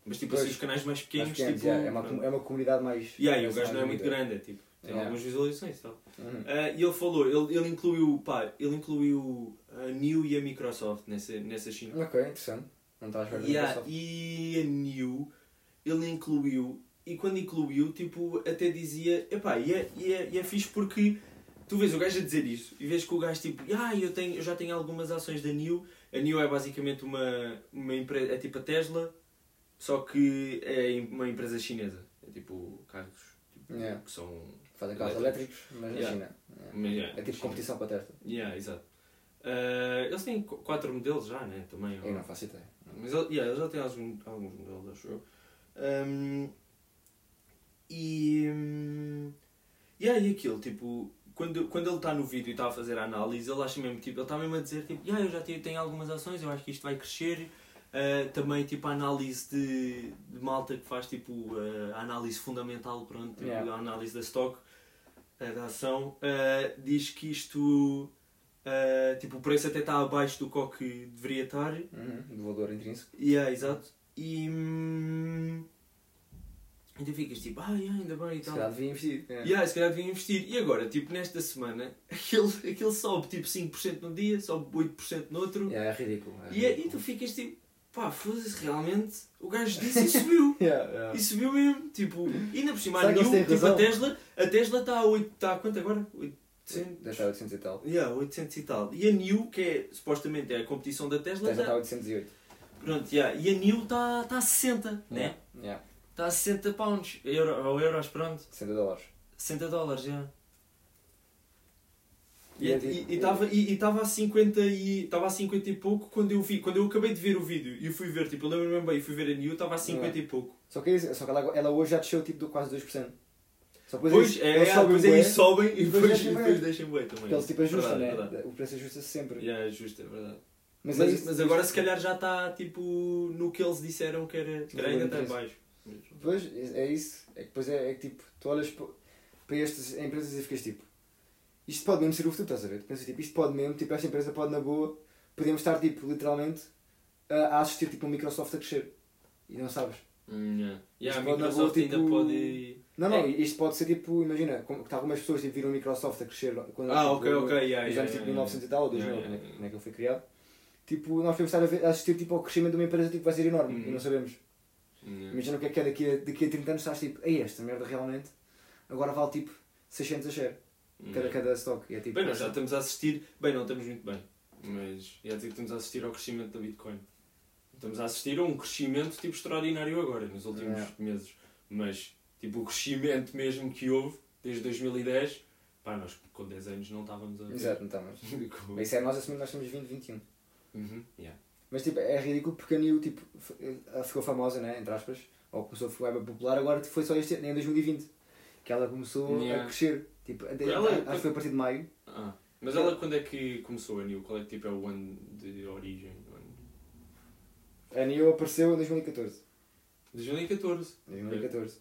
Mas tipo assim, os canais mais Mais pequenos, pequenos, tipo. yeah, é, uma, é uma comunidade mais. Yeah, e o gajo não é muito grande, é tipo, tem Yeah. algumas visualizações e tal. Uhum. Ah, e ele falou, ele, ele incluiu, pá, ele incluiu a New e a Microsoft nessa, nessa China. Ok, interessante. Não estás a ver Yeah, e a New, ele incluiu, e quando incluiu, tipo, até dizia, epá, e é, e é, e é fixe porque tu vês o gajo a dizer isso, e vês que o gajo tipo, ah, eu, tenho, eu já tenho algumas ações da New, a New é basicamente uma, uma empresa, é tipo a Tesla, só que é uma empresa chinesa, é tipo carros tipo, Yeah. que são... Fazem carros Elétricos. mas na Yeah. China. Yeah. mas, yeah, É tipo China. competição com a Tesla. Yeah, exato. Ah, eles têm qu- quatro modelos já, né? Também. Eu não faço ideia. Mas ele- yeah, eles já têm alguns, alguns modelos, acho eu. Ahm, e. hum, yeah, e aquilo, tipo, quando, quando ele está no vídeo e está a fazer a análise, ele acha mesmo, tipo, ele está mesmo a dizer, tipo, yeah, eu já tenho, tenho algumas ações, eu acho que isto vai crescer. Ah, também, tipo, a análise de, de malta que faz, tipo, ah, a análise fundamental, pronto, tipo, Yeah. a análise da stock, ah, da ação, diz que isto. Ah, tipo, o preço até está abaixo do que o que deveria estar. Uhum. Do valor intrínseco. Yeah, exato. E. Hum, então ficas tipo, ah, yeah, ainda bem e Se tal. calhar devia investir. É. Yeah, se calhar devia investir. E agora, tipo, nesta semana, aquele, aquele sobe tipo 5% num dia, sobe 8% no outro. Yeah, é ridículo. é E, é- e ridículo. tu ficas tipo, pá, foda-se, realmente, o gajo disse e subiu. Yeah, yeah. E subiu mesmo. Tipo, ainda por cima, a New, tipo, a? Tesla, a Tesla está a 8, está a quanto agora? 800? Deve estar 800 e tal. Yeah, 800 e tal. E a New, que é supostamente é a competição da Tesla, Tesla está tá, a 808. pronto, yeah, e a New está está a 60, né? Yeah. Yeah. Está a 60 pounds, euro, ou euros, pronto. 60 dólares. 60 dólares, já. E E é tipo- estava e, e tava a 50 e estava a 50 e pouco quando eu vi, quando eu acabei de ver o vídeo e eu fui ver, tipo, eu lembro-me bem, fui ver a New, estava a 50 e pouco. Só que, é só que ela, ela hoje já desceu tipo quase 2%. Só que Pois, eles- é, eles é, sobem depois aí sobem e depois depois, deixam e depois bem também. Porque eles tipo ajustam, Verdade, né? verdade. O preço ajusta-se sempre. Yeah, é justo, é verdade. Mas, Mas, é isso, mas agora se calhar já está tipo no que eles disseram que era. Calhar ainda está baixo. Pois, é isso. É que depois é, é que tipo, tu olhas pa- para estas empresas e ficas tipo, isto pode mesmo ser o futuro, estás a ver? Tu pensas tipo, isto pode mesmo, tipo, esta empresa pode na boa, podemos estar tipo, literalmente, a, assistir tipo a Microsoft a crescer. E não sabes. Hum, yeah. Yeah, a Microsoft boa, ainda tipo- pode. Não, não, É. isto pode ser tipo, imagina, como que algumas pessoas tipo, viram a Microsoft a crescer quando Ah, tipo, ok, ok, yeah, nos anos tipo yeah, 1900 e tal, ou 2000, Yeah, é yeah, que- como é que ele foi criado. Tipo, nós podemos estar a, assistir tipo, ao crescimento de uma empresa tipo, vai ser enorme Uhum. e não sabemos. Imagina o que é que é daqui a, daqui a 30 anos, estás tipo, ei, esta merda realmente agora vale tipo 600 a share, cada, cada stock. E é, tipo, Bem, nós já estamos a assistir. Bem, não estamos muito bem. Mas já dizer que estamos a assistir ao crescimento da Bitcoin. Estamos a assistir a um crescimento tipo extraordinário agora, nos últimos meses. Mas, tipo, o crescimento mesmo que houve desde 2010, pá, nós com 10 anos não estávamos a. Exato, não estamos. Com- Mas isso é nós assumimos nós temos 20, 21. Uhum, yeah. Mas tipo, é ridículo porque a New tipo, ela ficou famosa, né, entre aspas, ou começou a ficar popular, agora foi só este ano, em 2020, que ela começou Yeah. a crescer. Tipo, até- Ela- acho que foi a partir de maio. Ah, mas ela quando é que começou a New? Qual é que tipo, é o ano de origem? Ano- A New apareceu em 2014. 2014. 2014.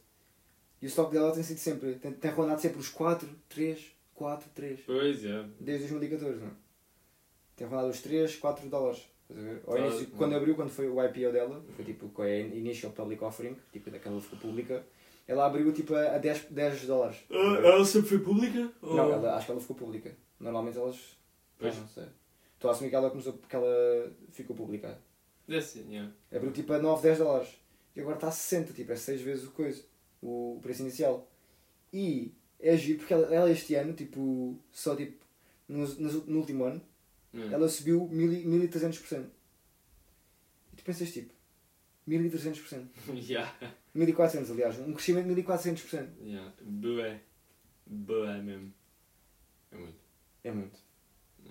E o stock dela tem sido sempre, tem, tem rondado sempre os 4, 3, 4, 3. Pois, é. Desde 2014, não é? Tem rondado os 3, 4 dólares. Ao Ah, início, não. quando abriu, quando foi o IPO dela, foi tipo com a Initial Public Offering, tipo daquela ficou pública, ela abriu tipo a a 10, 10 dólares. Ah, ela sempre foi pública? Ou- Não, ela, acho que ela ficou pública. Normalmente elas. Pois. Não, não sei. Estou a assumir que ela começou porque ela ficou pública. Ser, yeah. Abriu tipo a 9, 10 dólares. E agora está a 60, tipo, é 6 vezes o coisa. O preço inicial. E é giro porque ela, ela este ano, tipo, só tipo, no, no, último ano, Yeah. ela subiu 1000 e- 1300%. E tu pensas tipo, 1300%. yeah. 1400 aliás, um crescimento de 1400%. Yeah. Bué. Bué mesmo. É muito. É muito.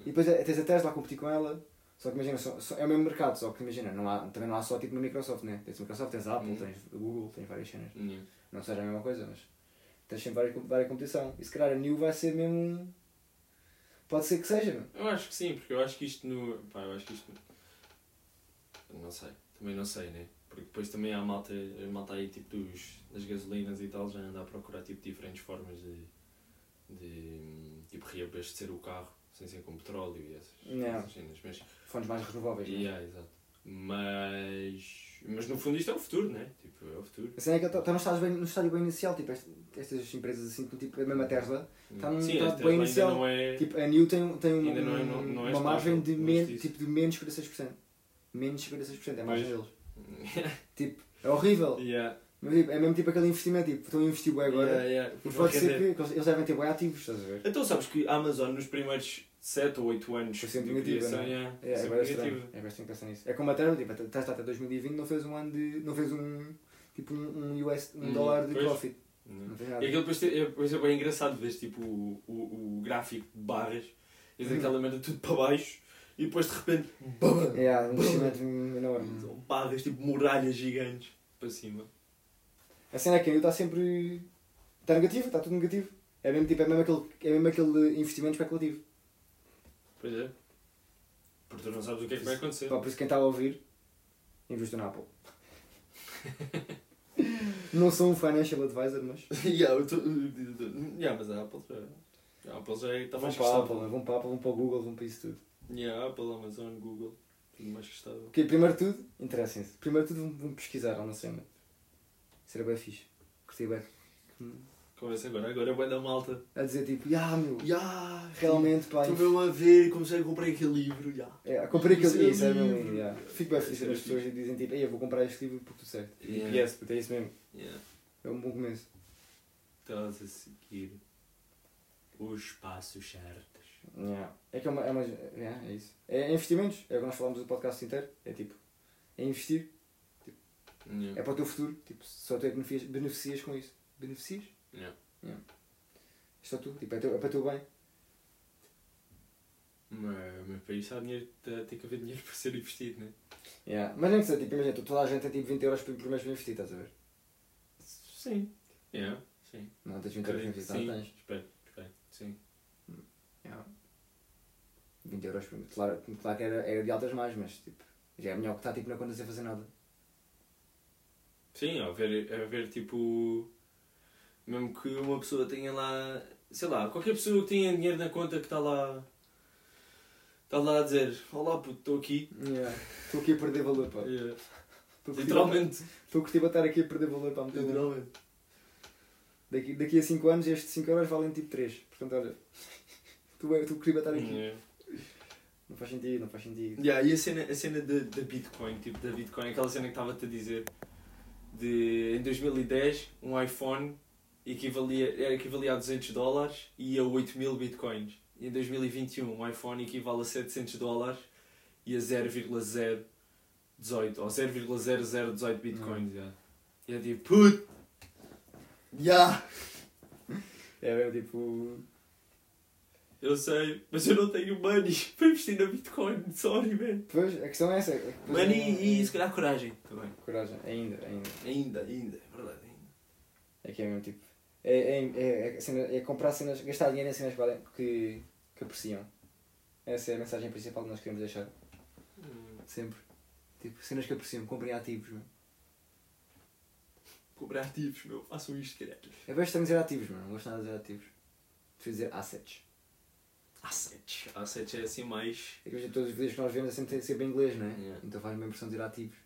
E depois é- tens a Tesla a competir com ela. Só que imagina, só, só- é o mesmo mercado, só que imagina, não há, também não há só tipo uma Microsoft, né? Tens a Microsoft, tens a Apple, Uhum. tens a Google, tens várias cenas. Yeah. Não seja a mesma coisa, mas tens sempre várias, várias competição. E se calhar a New vai ser mesmo. Pode ser que seja, não? Eu acho que sim, porque eu acho que isto no. Pá, eu acho que isto. Não sei. Também não sei, né? Porque depois também há a malta, malta aí tipo dos, das gasolinas e tal, já anda a procurar tipo diferentes formas de. de tipo reabastecer o carro sem ser com petróleo e essas, Não. essas cenas. Mas, Fontes mais renováveis, não é? yeah, exato. Mas. Mas no fundo isto é o futuro, né? Tipo, é o futuro. A cena é que está no estágio bem, no estágio bem inicial, tipo, est- estas empresas assim, tipo, a mesma Tesla, Tá num- Sim, tá a Tesla bem ainda inicial. não é. tipo, a New tem, tem um- não é- não- não é uma margem de, men, tipo, de menos 56%. Menos 56%, é a margem Pois. deles. Tipo, é horrível. yeah. Mas tipo, é mesmo tipo aquele investimento, tipo, estão a investir bem agora. Yeah, yeah. E pode ser que eles devem ter bem ativos, estás a ver? Então sabes que a Amazon nos primeiros 7 ou 8 anos Foi sempre criação, não é? yeah, É, é sempre estranho. negativa. É bastante pensar nisso. É como a Tesla, tipo, Tesla até 2020 não fez um ano de. não fez um. tipo um, US, um Hum, dólar de profit. Não. Não E aquilo depois, é, depois é bem engraçado, vês tipo o, o, o gráfico de barras, e Uhum. aquela merda tudo para baixo, e depois de repente, BAM! É, um investimento enorme. São barras, tipo muralhas gigantes para cima. A cena é que a New está sempre. está negativo, está tudo negativo. É mesmo, tipo, é mesmo, aquele, é mesmo aquele investimento especulativo. Pois é. Porque tu não sabes o que é que vai acontecer. Pá, por isso quem está a ouvir, invista na Apple. não sou um financial advisor, mas. yeah, eu tô- yeah, mas a Apple já, a Apple já está vão mais para a Apple, né? vão para a Apple, vão para o Google, vão para isso tudo. Yeah, Apple, Amazon, Google, tudo mais que estável. Ok, primeiro de tudo, interessem-se. Primeiro de tudo, vão- pesquisar cena. Isso era bem fixe. Curti bem. Começa agora, agora é bem da malta. A dizer tipo, ah meu, Ya, realmente pá. Estou mesmo a ver, comecei a comprar aquele livro, já. É, comprei aquele Isso é isso, é livro. mesmo. yeah. Fico bem feliz é quando as pessoas dizem tipo, ei, eu vou comprar este livro porque tu certo. Tipo, Yeah. yes, puto, é isso mesmo. Yeah. É um bom começo. Estás a seguir os passos certos. Yeah. É que é uma. É, uma yeah, é isso. É investimentos, é o que nós falamos do podcast inteiro. É tipo, é investir, Yeah. é para o teu futuro. Tipo, só tu é que beneficias, beneficias com isso. Beneficias? Yeah. Isto é tu, tipo, é, teu, é para o teu bem. Mas, mas para isso há dinheiro, tem tem que haver dinheiro para ser investido, né? Yeah. Mas nem seja, tipo, imagina, toda a gente tem tipo 20 euros por, por mês para investir, estás a ver? Sim. Yeah, sim. Não tens 20 euros para investir, sim. não tens. Espero, espero, sim. Yeah. 20 euros, claro, claro que era, era de altas mais, mas tipo, já é melhor que estar tipo, na conta sem fazer nada. Sim, a ver, a ver tipo. Mesmo que uma pessoa tenha lá. Sei lá, qualquer pessoa que tenha dinheiro na conta que está lá. Está lá a dizer: Olá puto, estou aqui. Yeah. Estou aqui a perder valor, pá. Yeah. Literalmente. Estou a curtir a estar aqui a perder valor meter Literalmente. daqui, daqui a 5 anos estes 5 euros valem tipo 3. Portanto, olha, tu, tu curtir a estar aqui. Yeah. Não faz sentido, não faz sentido. Yeah, e a cena, a cena da, da Bitcoin, tipo, da Bitcoin, aquela cena que estava-te a dizer, de em 2010 um iPhone equivalia, era equivalia a 200 dólares e a 8 mil Bitcoins. E em 2021 um iPhone equivale a 700 dólares e a 0,018 ou 0,0018 Bitcoins. yeah. E é tipo, puto, Ya! É mesmo tipo. eu sei, mas eu não tenho money para investir na Bitcoin, sorry man. Pois, a questão é essa. é Money é- e se calhar coragem também. Coragem, ainda, ainda. Ainda, ainda, é verdade, ainda. É que é mesmo tipo. É, é, é, é, é comprar cenas, gastar dinheiro em cenas que, que, apreciam. Essa é a mensagem principal que nós queremos deixar. Sempre. Tipo, cenas que apreciam, comprem ativos, meu. Cobrar ativos, meu, façam isto, caralho. É bem estranho dizer ativos, mano. Não gosto nada de dizer ativos. Prefiro dizer assets. Assets. Assets é assim mais. É que todos os vídeos que nós vemos é sempre, sempre em inglês, não é? Yeah. Então faz-me a impressão de dizer ativos.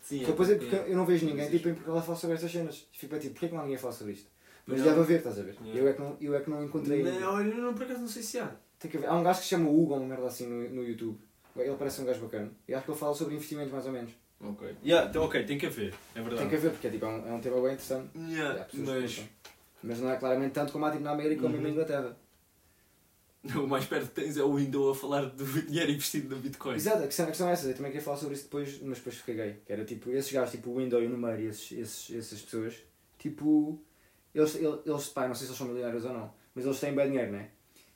Sim, Só depois é porque eu não vejo ninguém tipo, em porque ela fala sobre estas cenas. Fico para tipo, porquê que não há ninguém a falar sobre isto? Mas Não. deve haver, estás a ver? Yeah. Eu, é que não, eu é que não encontrei. Não, olha, não, por acaso não sei se há. Tem que haver. Há um gajo que se chama Hugo, uma merda assim no, no YouTube. Ele parece um gajo bacana. E acho que ele fala sobre investimentos mais ou menos. Ok. Yeah, então, ok, tem que haver. É verdade. Tem que haver, porque é, tipo, é, um, é um tema bem interessante. Yeah, mas. Mas não é claramente tanto como há tipo, na América ou mesmo na Uhum. Inglaterra. o mais perto que tens é o Window a falar do dinheiro investido no Bitcoin. Exato, a questão, a questão é essa. Eu também queria falar sobre isso depois, mas depois caguei. Que era tipo, esses gajos, tipo o Window e o Número e esses, esses, essas pessoas, tipo, eles, eles, pá, não sei se eles são milionários ou não, mas eles têm bem dinheiro, né?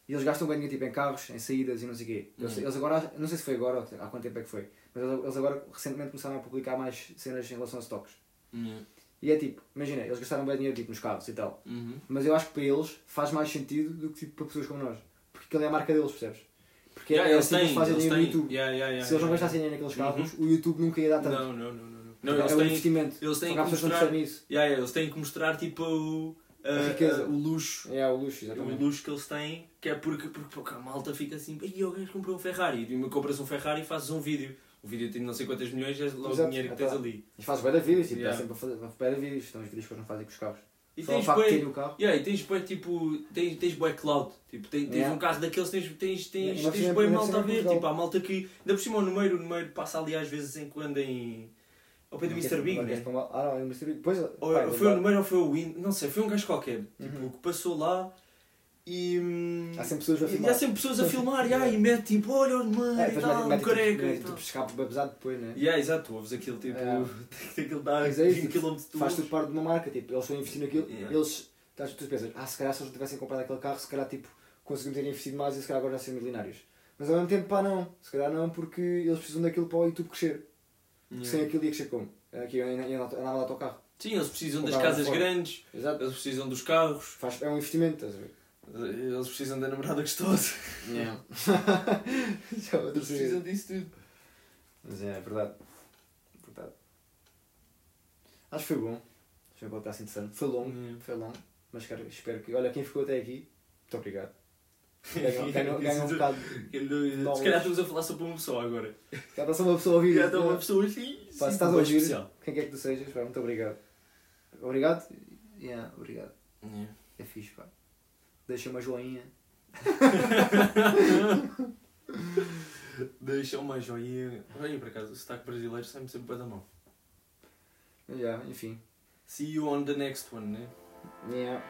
E eles gastam bem dinheiro tipo, em carros, em saídas e não sei o quê. Eles, Uhum. eles agora, não sei se foi agora, ou há quanto tempo é que foi, mas eles, agora recentemente começaram a publicar mais cenas em relação a stocks. Yeah. E é tipo, imagina, eles gastaram bem dinheiro tipo, nos carros e tal. Uhum. Mas eu acho que para eles faz mais sentido do que tipo, para pessoas como nós. Porque aquilo é a marca deles, percebes? Porque Yeah, é eles assim que eles têm, fazem eles dinheiro no têm. YouTube. Yeah, yeah, Se eles não gastassem dinheiro naqueles Uhum. carros, o YouTube nunca ia dar tanto. Não, não, não, não. Não. Não, é eles um têm, investimento. eles têm que mostrar. isso. Yeah, yeah, eles têm que mostrar tipo o, a- A o luxo. É o luxo, O exatamente. luxo que eles têm, que é porque, porque, porque a malta fica assim, e gajo comprou um Ferrari, e compras um Ferrari e fazes um vídeo. O vídeo tem não sei quantas milhões, é logo o Exato, dinheiro que tens ali. E fazes bem vídeos, tipo, Yeah. é sempre a fazer bem vídeos. Estão os vídeos que eles não fazem com os carros. E Só o tens terem o carro. yeah, e tens bué tipo, tens, tens bué cloud, tipo, tens, tens Yeah. um carro daqueles, tens, tens, tens, Yeah, tens por malta a ver, tipo, há malta que, ainda por cima o número, o número passa ali às vezes em quando em, ao pé do Mr. Big, né? Ah, não, é o Mr. Big. Pois, Ou pá, foi o número ou foi o Win, não sei, foi um gajo qualquer, tipo, Uhum. que passou lá e... hum, Há sempre pessoas a E filmar. há sempre pessoas a filmar, yeah, e mete tipo, olha o número É, e tal, mete- um tipo- careca e tipo escape bem pesado depois, né? Yeah, exato, ouves aquilo tipo, É. aquilo dá Mas é isso, 20 km de Faz tudo parte de uma marca, tipo, eles estão a investir naquilo, Yeah. eles, estás- tu pensas, ah, se calhar se eles tivessem comprado aquele carro, se calhar, tipo, conseguiam ter investido mais e se calhar agora já ser milionários. Mas ao mesmo tempo, pá, não, se calhar não, porque eles precisam daquilo para o YouTube crescer. Yeah. Sem aquilo ia crescer como? Aqui eu andava de autocarro. Sim, eles precisam das casas fora. grandes, Exato. eles precisam dos carros, Faz, é um investimento, estás a ver? eles precisam da namorada gostosa. Yeah. Já vou Eles precisam disso tudo. Mas é, é verdade. verdade. Acho que foi bom. Foi um podcast interessante. Foi longo, Yeah. foi longo. Mas espero que. Olha, quem ficou até aqui, muito obrigado. Ganhou um bocado. Se calhar estamos a falar só para uma pessoa agora. Já está só uma pessoa a ouvir. Já está uma pessoa assim, Pá, se estás a ouvir, especial. quem quer que tu sejas, pá, muito obrigado. Obrigado? Yeah, obrigado. Yeah. É fixe, pá. Deixa uma joinha. Deixa uma joinha. Olha, por acaso, o sotaque brasileiro sai-me sempre para da mão. Yeah, enfim. See you on the next one, né? Yeah.